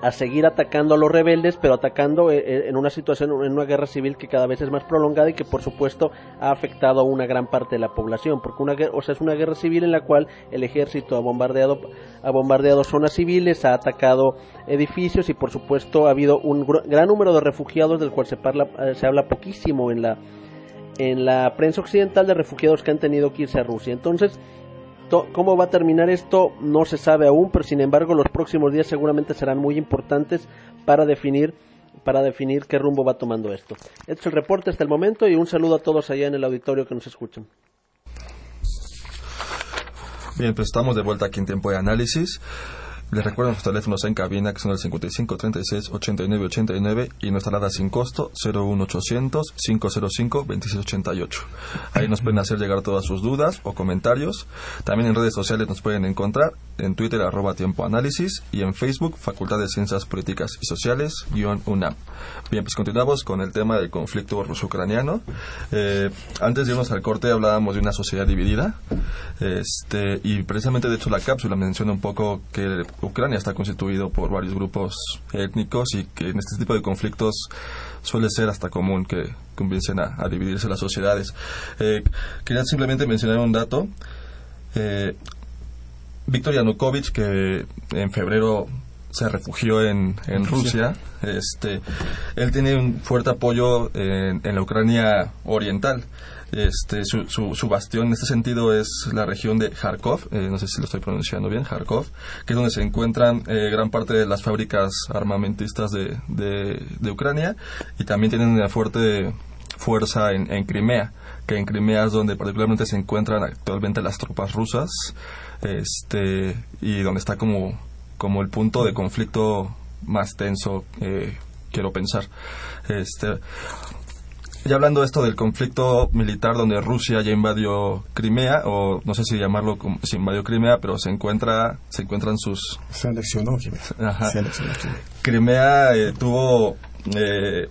a seguir atacando a los rebeldes, pero atacando eh, eh, en una situación, en una guerra civil que cada vez es más prolongada y que por supuesto ha afectado a una gran parte de la población, porque una, o sea, es una guerra civil en la cual el ejército ha bombardeado, ha bombardeado zonas civiles, ha atacado edificios y por supuesto ha habido un gran número de refugiados del cual se, parla, eh, se habla poquísimo en la, en la prensa occidental de refugiados que han tenido que irse a Rusia. Entonces, ¿Cómo va a terminar esto? No se sabe aún, pero sin embargo los próximos días seguramente serán muy importantes para definir para definir qué rumbo va tomando esto. Este es el reporte hasta el momento y un saludo a todos allá en el auditorio que nos escuchan. Bien, pues estamos de vuelta aquí en tiempo de análisis. Les recuerdo nuestros teléfonos en cabina que son el 55 36 89 89 y nuestra alada sin costo 01800 505 2688. Ahí nos pueden hacer llegar todas sus dudas o comentarios. También en redes sociales nos pueden encontrar en Twitter arroba tiempo análisis y en Facebook Facultad de Ciencias Políticas y Sociales guion UNAM. Bien, pues continuamos con el tema del conflicto ruso-ucraniano. Eh, antes de irnos al corte hablábamos de una sociedad dividida este, y precisamente de hecho la cápsula menciona un poco que Ucrania está constituido por varios grupos étnicos y que en este tipo de conflictos suele ser hasta común que comiencen a, dividirse las sociedades. Eh, quería simplemente mencionar un dato. Eh, Víctor Yanukovych, que en febrero se refugió en, en Rusia, este, él tiene un fuerte apoyo en la Ucrania oriental. Este, su, su, bastión en este sentido es la región de Kharkov, eh, no sé si lo estoy pronunciando bien, Kharkov, que es donde se encuentran eh, gran parte de las fábricas armamentistas de, de, Ucrania y también tienen una fuerte fuerza en, en Crimea, que en Crimea es donde particularmente se encuentran actualmente las tropas rusas este, y donde está como, como el punto de conflicto más tenso, eh, quiero pensar. Este, ya hablando de esto del conflicto militar donde Rusia ya invadió Crimea, o no sé si llamarlo como si invadió Crimea, pero se encuentra, se encuentran sus... Se anexionó Crimea eh, tuvo, eh,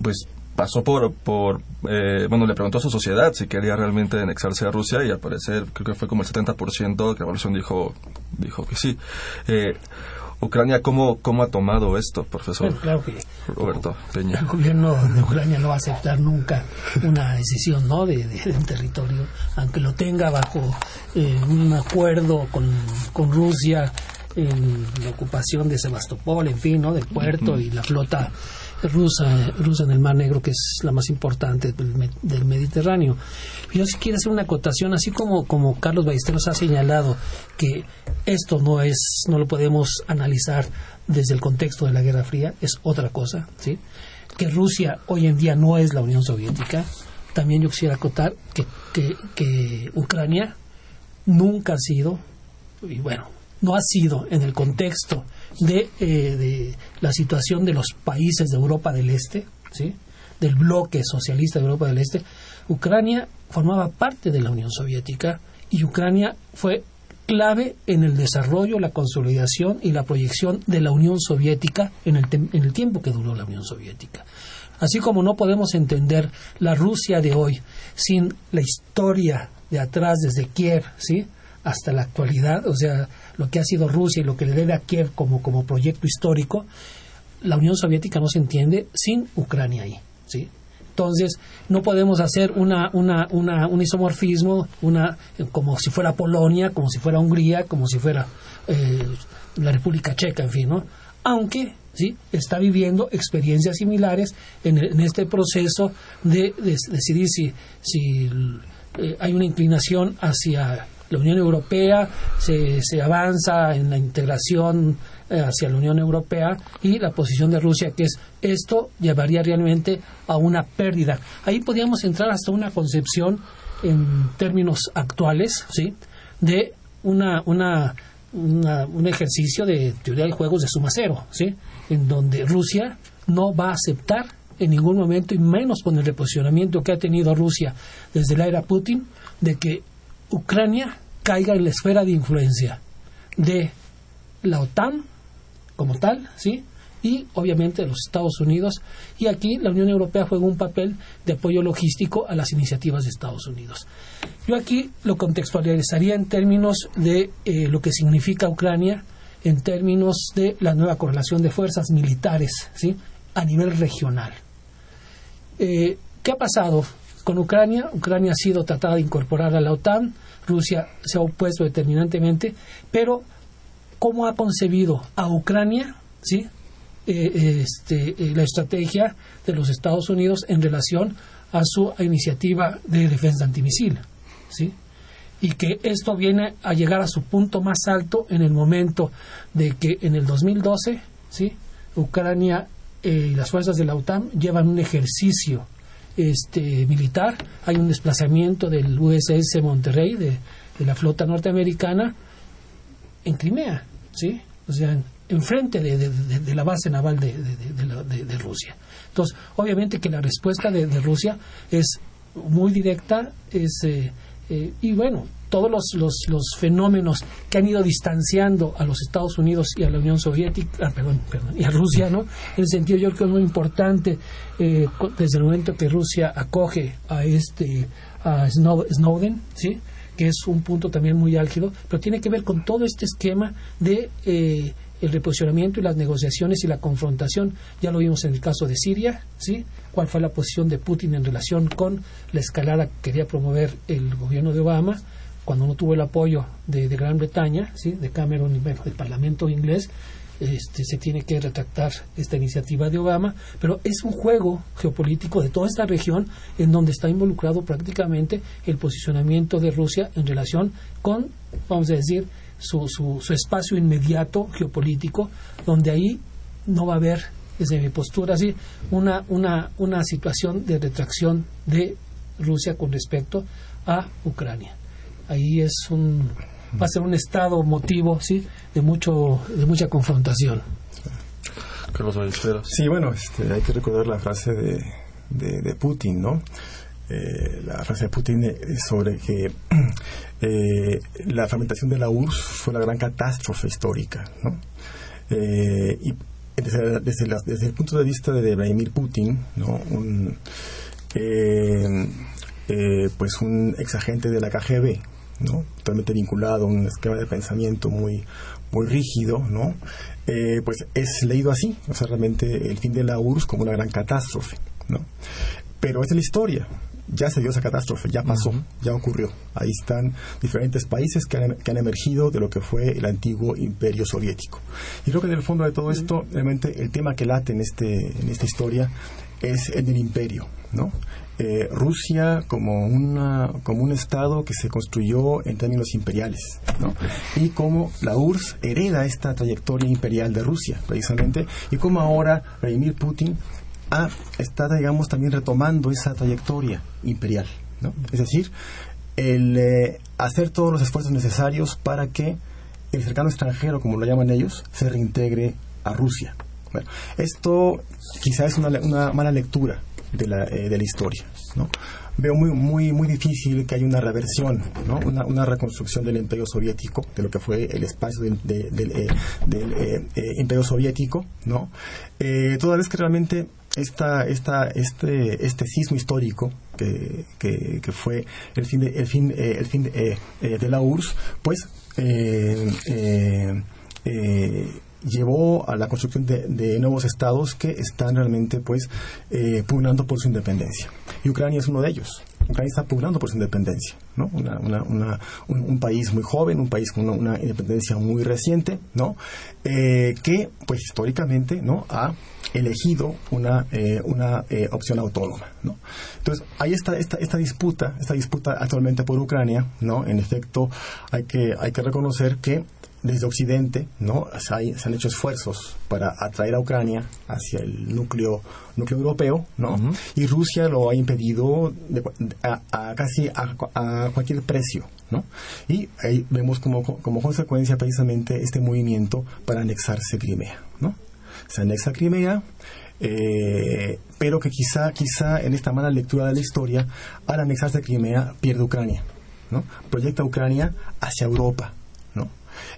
pues pasó por, por eh, bueno, le preguntó a su sociedad si quería realmente anexarse a Rusia y al parecer creo que fue como el 70% que la población dijo, dijo que sí. Ucrania, ¿cómo, ¿cómo ha tomado esto, profesor? claro que Roberto Peña. El gobierno de Ucrania no va a aceptar nunca una decisión ¿no? de, un territorio, aunque lo tenga bajo eh, un acuerdo con, con Rusia en la ocupación de Sebastopol, en fin, ¿no? del puerto y la flota rusa, rusa en el Mar Negro, que es la más importante del, Mediterráneo. Yo sí quiero hacer una acotación, así como, como Carlos Ballesteros ha señalado que esto no es, no lo podemos analizar desde el contexto de la Guerra Fría, es otra cosa, ¿sí? Que Rusia hoy en día no es la Unión Soviética. También yo quisiera acotar que, que, que Ucrania nunca ha sido, y bueno, no ha sido en el contexto de, eh, de la situación de los países de Europa del Este, ¿sí? del bloque socialista de Europa del Este, Ucrania formaba parte de la Unión Soviética y Ucrania fue clave en el desarrollo, la consolidación y la proyección de la Unión Soviética en el, en el tiempo que duró la Unión Soviética. Así como no podemos entender la Rusia de hoy sin la historia de atrás desde Kiev, ¿sí? Hasta la actualidad, o sea, lo que ha sido Rusia y lo que le debe a Kiev como, como proyecto histórico, la Unión Soviética no se entiende sin Ucrania ahí, ¿sí? Entonces, no podemos hacer una, una, una, un isomorfismo una, como si fuera Polonia, como si fuera Hungría, como si fuera eh, la República Checa, en fin, ¿no? Aunque, ¿sí? Está viviendo experiencias similares en, en este proceso de, decidir si, si eh, hay una inclinación hacia la Unión Europea, se, se avanza en la integración eh, hacia la Unión Europea y la posición de Rusia, que es esto llevaría realmente a una pérdida. Ahí podríamos entrar hasta una concepción en términos actuales, ¿sí? De una, una un ejercicio de teoría de juegos de suma cero, ¿sí? En donde Rusia no va a aceptar en ningún momento, y menos con el reposicionamiento que ha tenido Rusia desde la era Putin, de que Ucrania caiga en la esfera de influencia de la OTAN como tal, ¿sí? y obviamente de los Estados Unidos. Y aquí la Unión Europea juega un papel de apoyo logístico a las iniciativas de Estados Unidos. Yo aquí lo contextualizaría en términos de eh, lo que significa Ucrania, en términos de la nueva correlación de fuerzas militares ¿sí? a nivel regional. Eh, ¿Qué ha pasado con Ucrania? Ucrania ha sido tratada de incorporar a la OTAN, Rusia se ha opuesto determinantemente, pero ¿cómo ha concebido a Ucrania ¿sí? Eh, este, eh, la estrategia de los Estados Unidos en relación a su iniciativa de defensa antimisil. ¿sí? Y que esto viene a llegar a su punto más alto en el momento de que en el 2012 ¿sí? Ucrania eh, y las fuerzas de la OTAN llevan un ejercicio este, militar. Hay un desplazamiento del USS Monterrey de, de la flota norteamericana en Crimea. ¿sí? O sea, enfrente de, de, la base naval de, Rusia. Entonces, obviamente que la respuesta de, Rusia es muy directa, es eh, eh, y bueno, todos los, los, los, fenómenos que han ido distanciando a los Estados Unidos y a la Unión Soviética, ah, perdón, perdón, y a Rusia, ¿no? En el sentido, yo creo que es muy importante eh, desde el momento que Rusia acoge a este a Snowden, ¿sí? que es un punto también muy álgido, pero tiene que ver con todo este esquema de el reposicionamiento y las negociaciones y la confrontación. Ya lo vimos en el caso de Siria, ¿sí? ¿Cuál fue la posición de Putin en relación con la escalada que quería promover el gobierno de Obama cuando no tuvo el apoyo de, Gran Bretaña, ¿sí? De Cameron y del Parlamento inglés? Este, se tiene que retractar esta iniciativa de Obama, pero es un juego geopolítico de toda esta región en donde está involucrado prácticamente el posicionamiento de Rusia en relación con, vamos a decir, su, su, espacio inmediato geopolítico, donde ahí no va a haber, desde mi postura, así, una, una, una situación de retracción de Rusia con respecto a Ucrania. Ahí es un, va a ser un estado motivo, sí, de mucho, de mucha confrontación. Sí, bueno, este, hay que recordar la frase de, de, de Putin, ¿no? Eh, la frase de Putin sobre que eh, la fragmentación de la URSS fue una gran catástrofe histórica. ¿no? Eh, y desde, desde, el punto de vista de Vladimir Putin, ¿no? un, pues un exagente de la KGB, ¿no? totalmente vinculado a un esquema de pensamiento muy, muy rígido, ¿no? pues es leído así, o sea, realmente el fin de la URSS como una gran catástrofe. ¿no? Pero es la historia, ya se dio esa catástrofe, ya pasó, ya ocurrió. Ahí están diferentes países que han, que han, emergido de lo que fue el antiguo imperio soviético. Y creo que en el fondo de todo esto, realmente el tema que late en, este, en esta historia es el del imperio, ¿no? Eh, Rusia como, una, como un Estado que se construyó en términos imperiales. Y cómo la URSS hereda esta trayectoria imperial de Rusia, precisamente, y cómo ahora Vladimir Putin a, está, digamos, también retomando esa trayectoria imperial. Es decir, el eh, hacer todos los esfuerzos necesarios para que el cercano extranjero, como lo llaman ellos, se reintegre a Rusia. Bueno, esto quizás es una, una mala lectura de la, eh, de la historia. ¿no? Veo muy, muy, muy difícil que haya una reversión, ¿no? una, una reconstrucción del imperio soviético, de lo que fue el espacio del, del eh, imperio soviético, ¿no? toda vez que realmente esta, esta, este, este sismo histórico que, que, fue el fin de, el fin, eh, el fin de, eh, eh, de, la URSS, pues llevó a la construcción de, nuevos estados que están realmente pues pugnando por su independencia. Y Ucrania es uno de ellos. Ucrania está pugnando por su independencia, ¿no? Una, una, un, país muy joven, un país con una, independencia muy reciente, ¿no? Eh, que, pues históricamente, ¿no? Ha elegido una, eh, una eh, opción autónoma, ¿no? Entonces, ahí está esta, esta disputa, esta disputa actualmente por Ucrania, ¿no? En efecto, hay que, hay que reconocer que desde Occidente, ¿no? Se, han hecho esfuerzos para atraer a Ucrania hacia el núcleo, núcleo europeo, ¿no? Y Rusia lo ha impedido a, casi a, cualquier precio, ¿no? Y ahí vemos como, como consecuencia precisamente este movimiento para anexarse Crimea, ¿no? Se anexa Crimea, eh, pero que quizá, quizá en esta mala lectura de la historia, al anexarse Crimea, pierde Ucrania, ¿no? Proyecta Ucrania hacia Europa.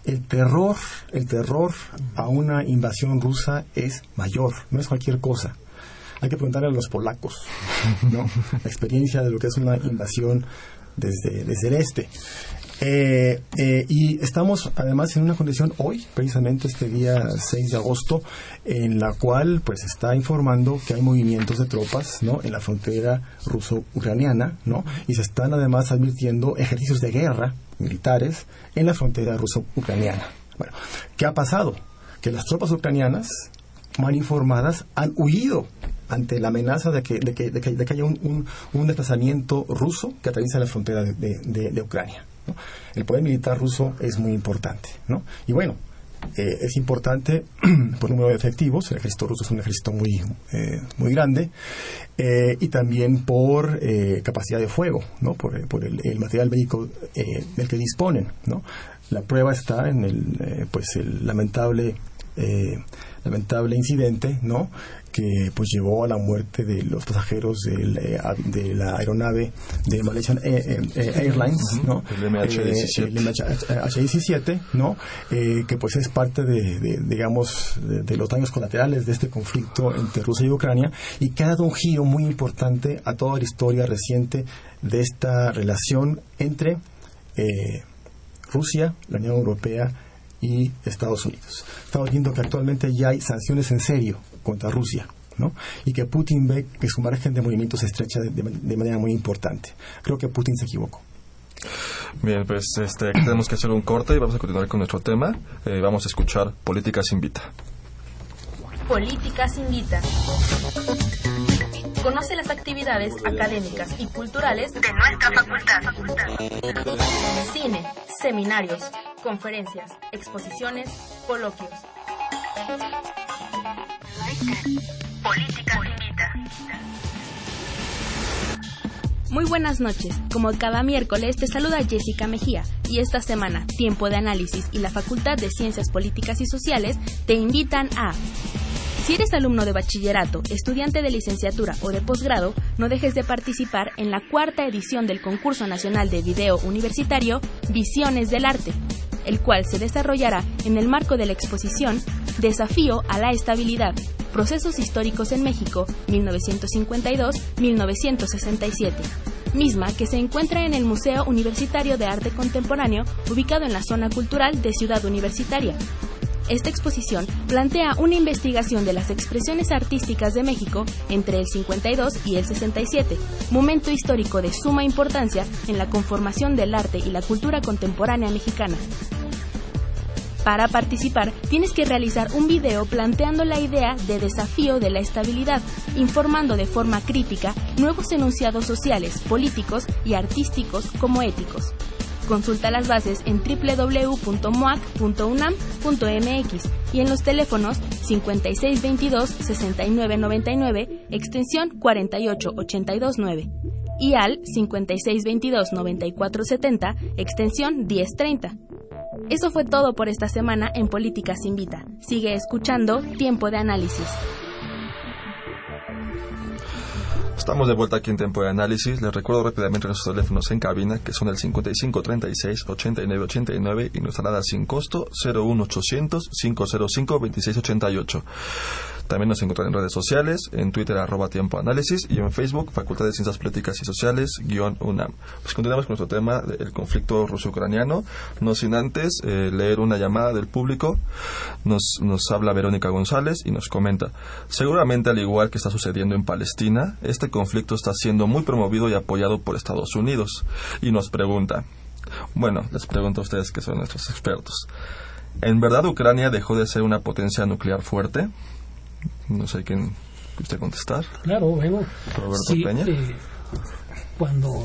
El terror, el terror a una invasión rusa es mayor, no es cualquier cosa. Hay que preguntarle a los polacos, ¿no? La experiencia de lo que es una invasión desde, desde el este. Eh, eh, y estamos además en una condición hoy, precisamente este día 6 de agosto, en la cual pues está informando que hay movimientos de tropas ¿no? en la frontera ruso-ucraniana ¿no? y se están además advirtiendo ejercicios de guerra militares en la frontera ruso-ucraniana. Bueno, ¿qué ha pasado? Que las tropas ucranianas mal informadas han huido ante la amenaza de que, de que, de que, haya un, un, desplazamiento ruso que atraviesa la frontera de, de Ucrania. El poder militar ruso es muy importante. ¿no? Y bueno, eh, es importante por número de efectivos, el ejército ruso es un ejército muy, eh, muy grande, eh, y también por capacidad de fuego, ¿no? por, el, material bélico del que disponen. ¿no? La prueba está en el, pues el lamentable lamentable incidente, ¿no? Que pues llevó a la muerte de los pasajeros eh, de la aeronave de Malaysian eh, eh, Airlines, ¿no? El MH17. ¿no? que pues es parte de, digamos, de, los daños colaterales de este conflicto entre Rusia y Ucrania y que ha dado un giro muy importante a toda la historia reciente de esta relación entre Rusia, la Unión Europea y Estados Unidos. Estamos viendo que actualmente ya hay sanciones en serio contra Rusia. ¿no? y que Putin ve que su margen de movimiento se estrecha de, manera muy importante. Creo que Putin se equivocó. Bien, pues este, tenemos que hacer un corte y vamos a continuar con nuestro tema. Eh, vamos a escuchar Políticas Invita. Políticas Invita. Conoce las actividades académicas y culturales de nuestra facultad. Cine, seminarios, conferencias, exposiciones, coloquios. Muy buenas noches. Como cada miércoles te saluda Jessica Mejía. Y esta semana Tiempo de Análisis y la Facultad de Ciencias Políticas y Sociales te invitan a si eres alumno de bachillerato, estudiante de licenciatura o de posgrado, no dejes de participar en la cuarta edición del Concurso Nacional de Video Universitario Visiones del Arte, el cual se desarrollará en el marco de la exposición Desafío a la Estabilidad, Procesos Históricos en México, 1952-1967 misma que se encuentra en el Museo Universitario de Arte Contemporáneo, ubicado en la zona cultural de Ciudad Universitaria. Esta exposición plantea una investigación de las expresiones artísticas de México entre el 52 y el 67, momento histórico de suma importancia en la conformación del arte y la cultura contemporánea mexicana. Para participar, tienes que realizar un video planteando la idea de desafío de la estabilidad, informando de forma crítica nuevos enunciados sociales, políticos y artísticos como éticos. Consulta las bases en www.moac.unam.mx y en los teléfonos 5622-6999, extensión 48829 y al 5622-9470, extensión 1030. Eso fue todo por esta semana en Políticas Invita. Sigue escuchando Tiempo de Análisis. Estamos de vuelta aquí en Tiempo de Análisis. Les recuerdo rápidamente nuestros teléfonos en cabina, que son el 5536-8989 y nuestra alada sin costo 01800-505-2688. También nos encuentran en redes sociales, en Twitter arroba tiempo análisis y en Facebook Facultad de Ciencias Políticas y Sociales guion UNAM. Pues continuamos con nuestro tema del conflicto ruso-ucraniano, no sin antes eh, leer una llamada del público. Nos, nos habla Verónica González y nos comenta, seguramente al igual que está sucediendo en Palestina, este conflicto está siendo muy promovido y apoyado por Estados Unidos. Y nos pregunta, bueno, les pregunto a ustedes que son nuestros expertos. ¿En verdad Ucrania dejó de ser una potencia nuclear fuerte? No sé quién usted contestar. Claro, bueno. Roberto Peña. Eh, cuando,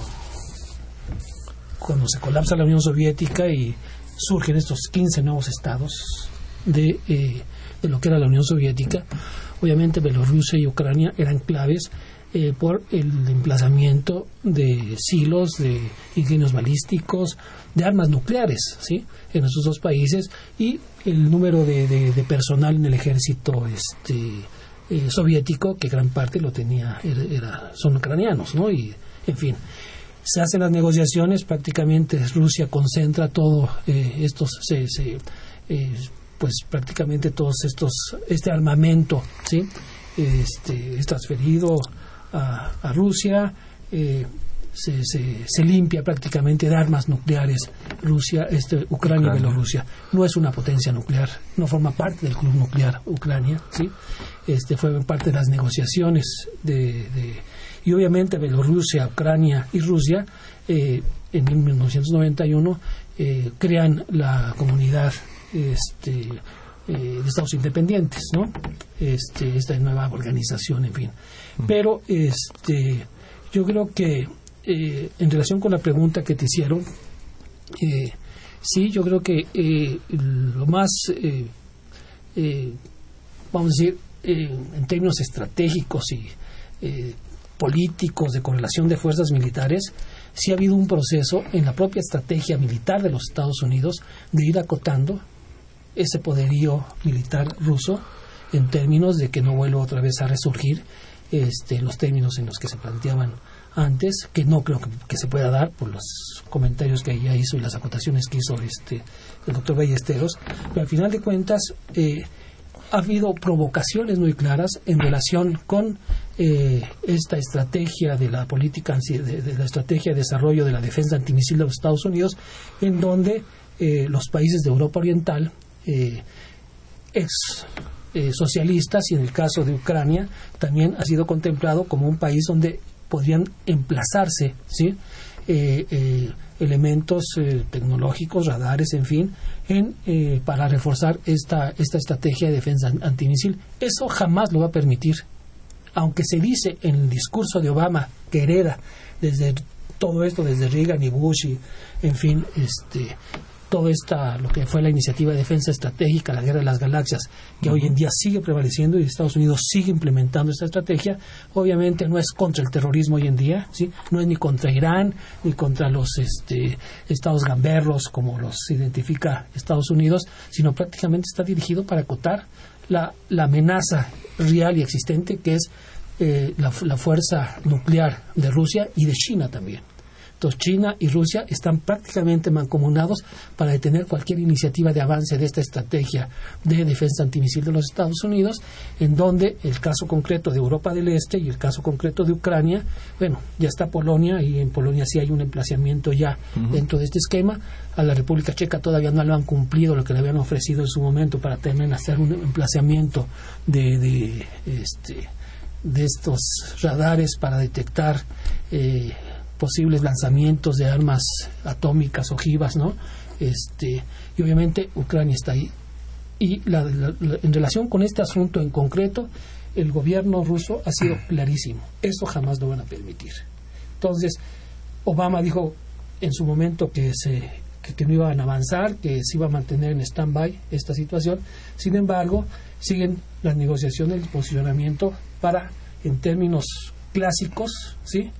cuando se colapsa la Unión Soviética y surgen estos 15 nuevos estados de, eh, de lo que era la Unión Soviética. Obviamente Bielorrusia y Ucrania eran claves eh, por el emplazamiento de silos, de ingenios balísticos, de armas nucleares, ¿sí? En esos dos países y el número de, de, personal en el ejército este, eh, soviético, que gran parte lo tenía, era, son ucranianos, ¿no? Y, en fin, se hacen las negociaciones, prácticamente Rusia concentra todo eh, estos, se, se pues prácticamente todos estos, este armamento, ¿sí? Este, es transferido a, Rusia, eh, se, se, limpia prácticamente de armas nucleares Rusia, este, Ucrania, y Bielorrusia. No es una potencia nuclear, no forma parte del club nuclear Ucrania, ¿sí? Este, fue parte de las negociaciones de, y obviamente Bielorrusia, Ucrania y Rusia eh, en 1991 eh, crean la comunidad este, de Estados independientes, ¿no? Este, esta nueva organización, en fin. Pero este, yo creo que eh, en relación con la pregunta que te hicieron, eh, sí, yo creo que eh, lo más, vamos a decir, en términos estratégicos y políticos de correlación de fuerzas militares, sí ha habido un proceso en la propia estrategia militar de los Estados Unidos de ir acotando ese poderío militar ruso en términos de que no vuelva otra vez a resurgir este, los términos en los que se planteaban antes, que no creo que, se pueda dar por los comentarios que ella hizo y las acotaciones que hizo este, el doctor Ballesteros, pero al final de cuentas eh, ha habido provocaciones muy claras en relación con eh, esta estrategia de la política, de, la estrategia de desarrollo de la defensa antimisil de los Estados Unidos, en donde eh, los países de Europa Oriental, ex eh, socialistas y en el caso de Ucrania también ha sido contemplado como un país donde podrían emplazarse ¿sí? Eh, eh, elementos tecnológicos, radares, en fin, en, para reforzar esta, esta estrategia de defensa antimisil. Eso jamás lo va a permitir. Aunque se dice en el discurso de Obama que hereda desde todo esto, desde Reagan y Bush y, en fin, este, todo esta, lo que fue la iniciativa de defensa estratégica, la guerra de las galaxias, que hoy en día sigue prevaleciendo y Estados Unidos sigue implementando esta estrategia, obviamente no es contra el terrorismo hoy en día, ¿sí? no es ni contra Irán, ni contra los este, estados gamberros, como los identifica Estados Unidos, sino prácticamente está dirigido para acotar la, la amenaza real y existente que es eh, la fuerza nuclear de Rusia y de China también. China y Rusia están prácticamente mancomunados para detener cualquier iniciativa de avance de esta estrategia de defensa antimisil de los Estados Unidos, en donde el caso concreto de Europa del Este y el caso concreto de Ucrania, bueno, ya está Polonia y en Polonia sí hay un emplazamiento ya dentro de este esquema. A la República Checa todavía no lo han cumplido lo que le habían ofrecido en su momento para también hacer un emplazamiento de, de este de estos radares para detectar eh, posibles lanzamientos de armas atómicas, ojivas, ¿no? Este, y obviamente Ucrania está ahí. Y en relación con este asunto en concreto, el gobierno ruso ha sido clarísimo. Eso jamás lo van a permitir. Entonces, Obama dijo en su momento que, se, que, no iban a avanzar, que se iba a mantener en stand-by esta situación. Sin embargo, siguen las negociaciones, el posicionamiento para, en términos clásicos, ¿sí?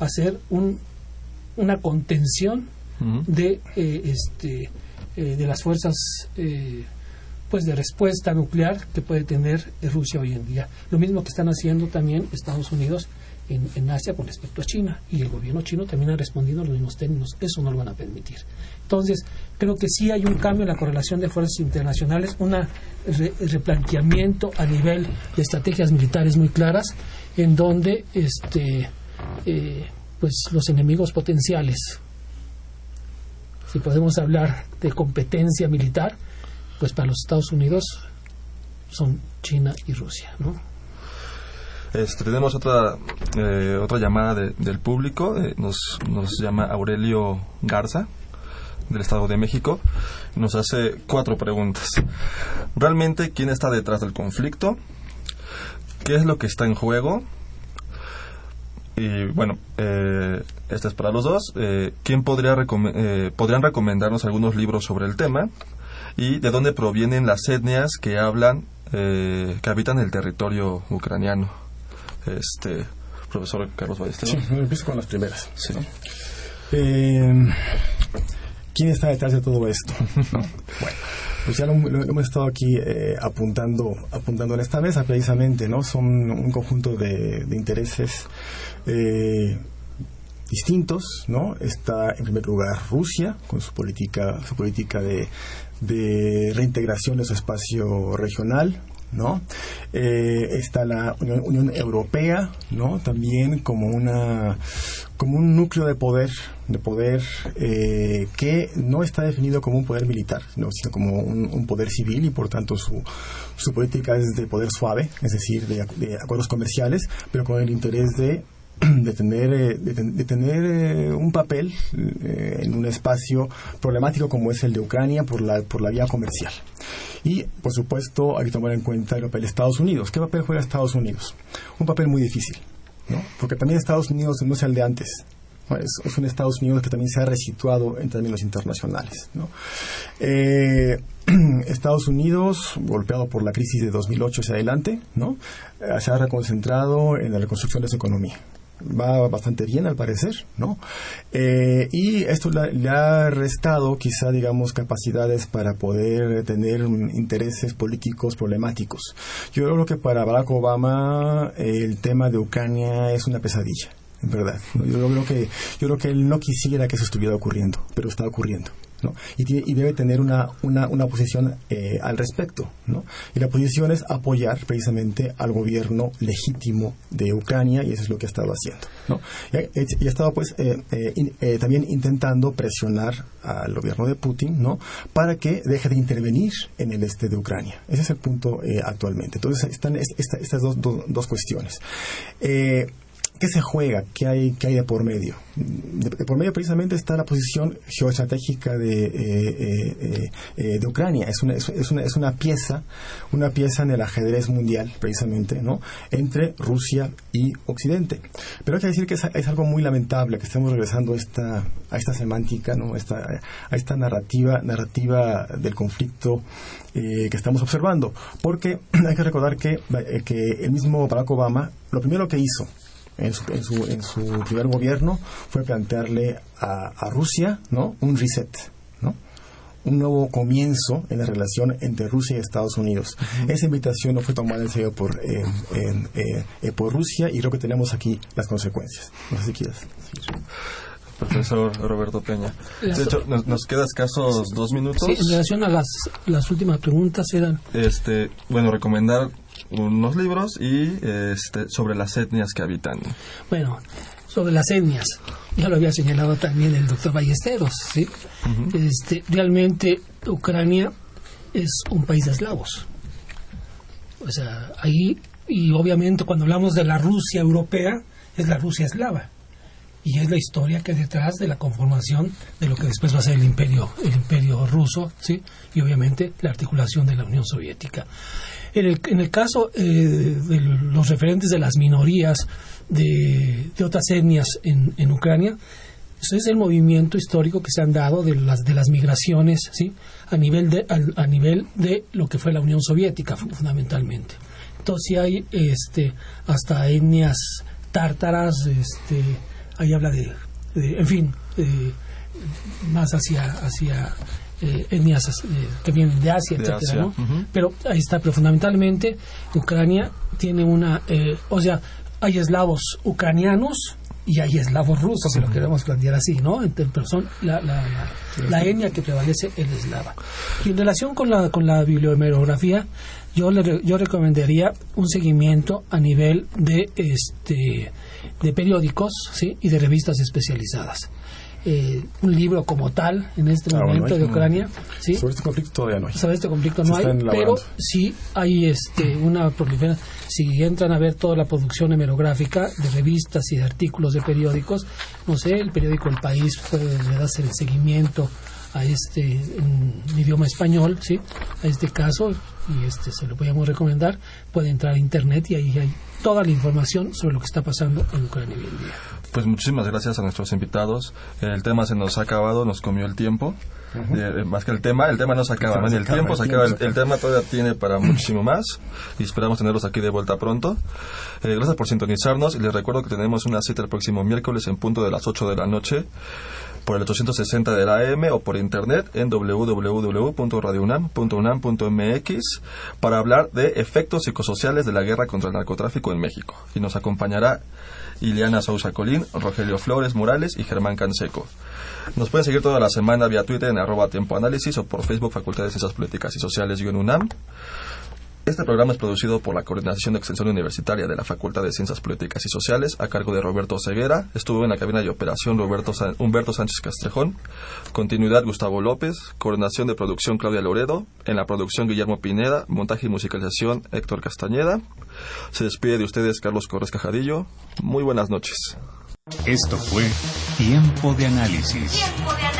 Hacer un, una contención de eh, este eh, de las fuerzas eh, pues de respuesta nuclear que puede tener Rusia hoy en día. Lo mismo que están haciendo también Estados Unidos en, en, Asia con respecto a China. Y el gobierno chino también ha respondido en los mismos términos. Eso no lo van a permitir. Entonces creo que sí hay un cambio en la correlación de fuerzas internacionales un replanteamiento a nivel de estrategias militares muy claras en donde este eh, pues los enemigos potenciales. Si podemos hablar de competencia militar, pues para los Estados Unidos son China y Rusia, ¿no? Este, tenemos otra eh, otra llamada del público, eh, nos, nos llama Aurelio Garza del Estado de México, nos hace cuatro preguntas. ¿Realmente quién está detrás del conflicto? ¿Qué es lo que está en juego? Y bueno, eh, este es para los dos. Eh, ¿Quién podría eh, podrían recomendarnos algunos libros sobre el tema? ¿Y de dónde provienen las etnias que hablan, eh, que habitan el territorio ucraniano? Este, profesor Carlos Ballesteros. Sí, empiezo con las primeras. Sí. Eh, ¿Quién está detrás de todo esto? Bueno, pues ya lo, hemos estado aquí eh, apuntando, apuntando en esta mesa precisamente, ¿no? Son un conjunto de, intereses eh, distintos, ¿no? Está en primer lugar Rusia con su política, su política de, de reintegración de su espacio regional, ¿no? Eh, está la Unión, Europea, ¿no? También como una como un núcleo de poder de poder eh, que no está definido como un poder militar, sino como un, poder civil y por tanto su, su política es de poder suave, es decir, de, de acuerdos comerciales, pero con el interés de de tener, eh, de, tener eh, un papel eh, en un espacio problemático como es el de Ucrania por la, por la vía comercial. Y, por supuesto, hay que tomar en cuenta el papel de Estados Unidos. ¿Qué papel juega Estados Unidos? Un papel muy difícil, ¿no? porque también Estados Unidos no es el de antes. Es, un Estados Unidos que también se ha resituado en términos internacionales. ¿no? Estados Unidos, golpeado por la crisis de 2008 hacia adelante, ¿no? se ha reconcentrado en la reconstrucción de su economía va bastante bien al parecer, ¿no? Eh, y esto le, ha restado quizá, digamos, capacidades para poder tener intereses políticos problemáticos. Yo creo que para Barack Obama el tema de Ucrania es una pesadilla, en verdad. Yo creo que yo creo que él no quisiera que eso estuviera ocurriendo, pero está ocurriendo. Y, debe tener una, una, posición eh, al respecto. ¿no? Y la posición es apoyar precisamente al gobierno legítimo de Ucrania y eso es lo que ha estado haciendo. Y, ha estado pues eh, eh, también intentando presionar al gobierno de Putin para que deje de intervenir en el este de Ucrania. Ese es el punto actualmente. Entonces están estas dos, dos cuestiones. ¿Qué se juega? ¿Qué hay, qué hay de por medio? De, por medio precisamente está la posición geoestratégica de, eh, eh, eh, de Ucrania. Es una, es, una, es una pieza, una pieza en el ajedrez mundial, precisamente, ¿no? Entre Rusia y Occidente. Pero hay que decir que es, algo muy lamentable que estemos regresando a esta, a esta semántica, ¿no? Esta, a esta narrativa, narrativa del conflicto que estamos observando. Porque hay que recordar que, que el mismo Barack Obama, lo primero que hizo en su, en su, primer gobierno fue plantearle a, Rusia ¿no? un reset, ¿no? un nuevo comienzo en la relación entre Rusia y Estados Unidos. Esa invitación no fue tomada en serio por, eh, eh, eh, por Rusia y creo que tenemos aquí las consecuencias. No sé si quieres. Profesor Roberto Peña. De hecho, nos, nos queda escasos dos minutos. Sí, en relación a las, las últimas preguntas eran... Este, bueno, recomendar unos libros y este, sobre las etnias que habitan. Bueno, sobre las etnias, ya lo había señalado también el doctor Ballesteros, ¿sí? este, realmente Ucrania es un país de eslavos. O sea, ahí, y obviamente cuando hablamos de la Rusia europea, es la Rusia eslava. Y es la historia que hay detrás de la conformación de lo que después va a ser el imperio, el imperio ruso, ¿sí? y obviamente la articulación de la Unión Soviética. En el, en el caso eh, de los referentes de las minorías de, otras etnias en, en Ucrania, eso es el movimiento histórico que se han dado de las de las migraciones, ¿sí? A nivel de a, nivel de lo que fue la Unión Soviética fundamentalmente. Entonces hay este hasta etnias tártaras, este ahí habla de, en fin, más hacia hacia eh, etnias eh, que vienen de Asia, etcétera, ¿no? Pero ahí está, pero fundamentalmente Ucrania tiene una, eh, o sea, hay eslavos ucranianos y hay eslavos rusos, si lo queremos plantear así, ¿no? Pero son la, la, la, etnia que prevalece el eslava. Y en relación con la, con la bibliomerografía, yo, le, yo recomendaría un seguimiento a nivel de, este, de periódicos ¿sí? y de revistas especializadas. Eh, un libro como tal en este ah, momento de Ucrania. ¿sí? Sobre este conflicto todavía no hay. Sobre este conflicto no hay, pero sí hay este, una proliferación. Si entran a ver toda la producción hemerográfica de revistas y de artículos de periódicos, no sé, el periódico El País puede hacer el seguimiento a este en idioma español, ¿sí? A este caso y este se lo podemos recomendar, puede entrar a internet y ahí hay toda la información sobre lo que está pasando en Ucrania hoy en día. Pues muchísimas gracias a nuestros invitados. El tema se nos ha acabado, nos comió el tiempo. Eh, más que el tema, el tema no se acaba, el, tiempo se acaba, el, tema todavía tiene para muchísimo más y esperamos tenerlos aquí de vuelta pronto. Eh, gracias por sintonizarnos y les recuerdo que tenemos una cita el próximo miércoles en punto de las 8 de la noche por el 860 de la AM o por internet en www.radiounam.unam.mx para hablar de efectos psicosociales de la guerra contra el narcotráfico en México. Y nos acompañará Ileana Sousa Colín, Rogelio Flores Morales y Germán Canseco. Nos pueden seguir toda la semana vía Twitter en arroba tiempo análisis o por Facebook Facultad de Ciencias Políticas y Sociales y UNAM. Este programa es producido por la Coordinación de Extensión Universitaria de la Facultad de Ciencias Políticas y Sociales a cargo de Roberto Ceguera. Estuvo en la cabina de operación Roberto Humberto Sánchez Castrejón. Continuidad Gustavo López. Coordinación de producción Claudia Loredo. En la producción Guillermo Pineda. Montaje y musicalización Héctor Castañeda. Se despide de ustedes Carlos Corres Cajadillo. Muy buenas noches. Esto fue Tiempo de Análisis. Tiempo de Análisis.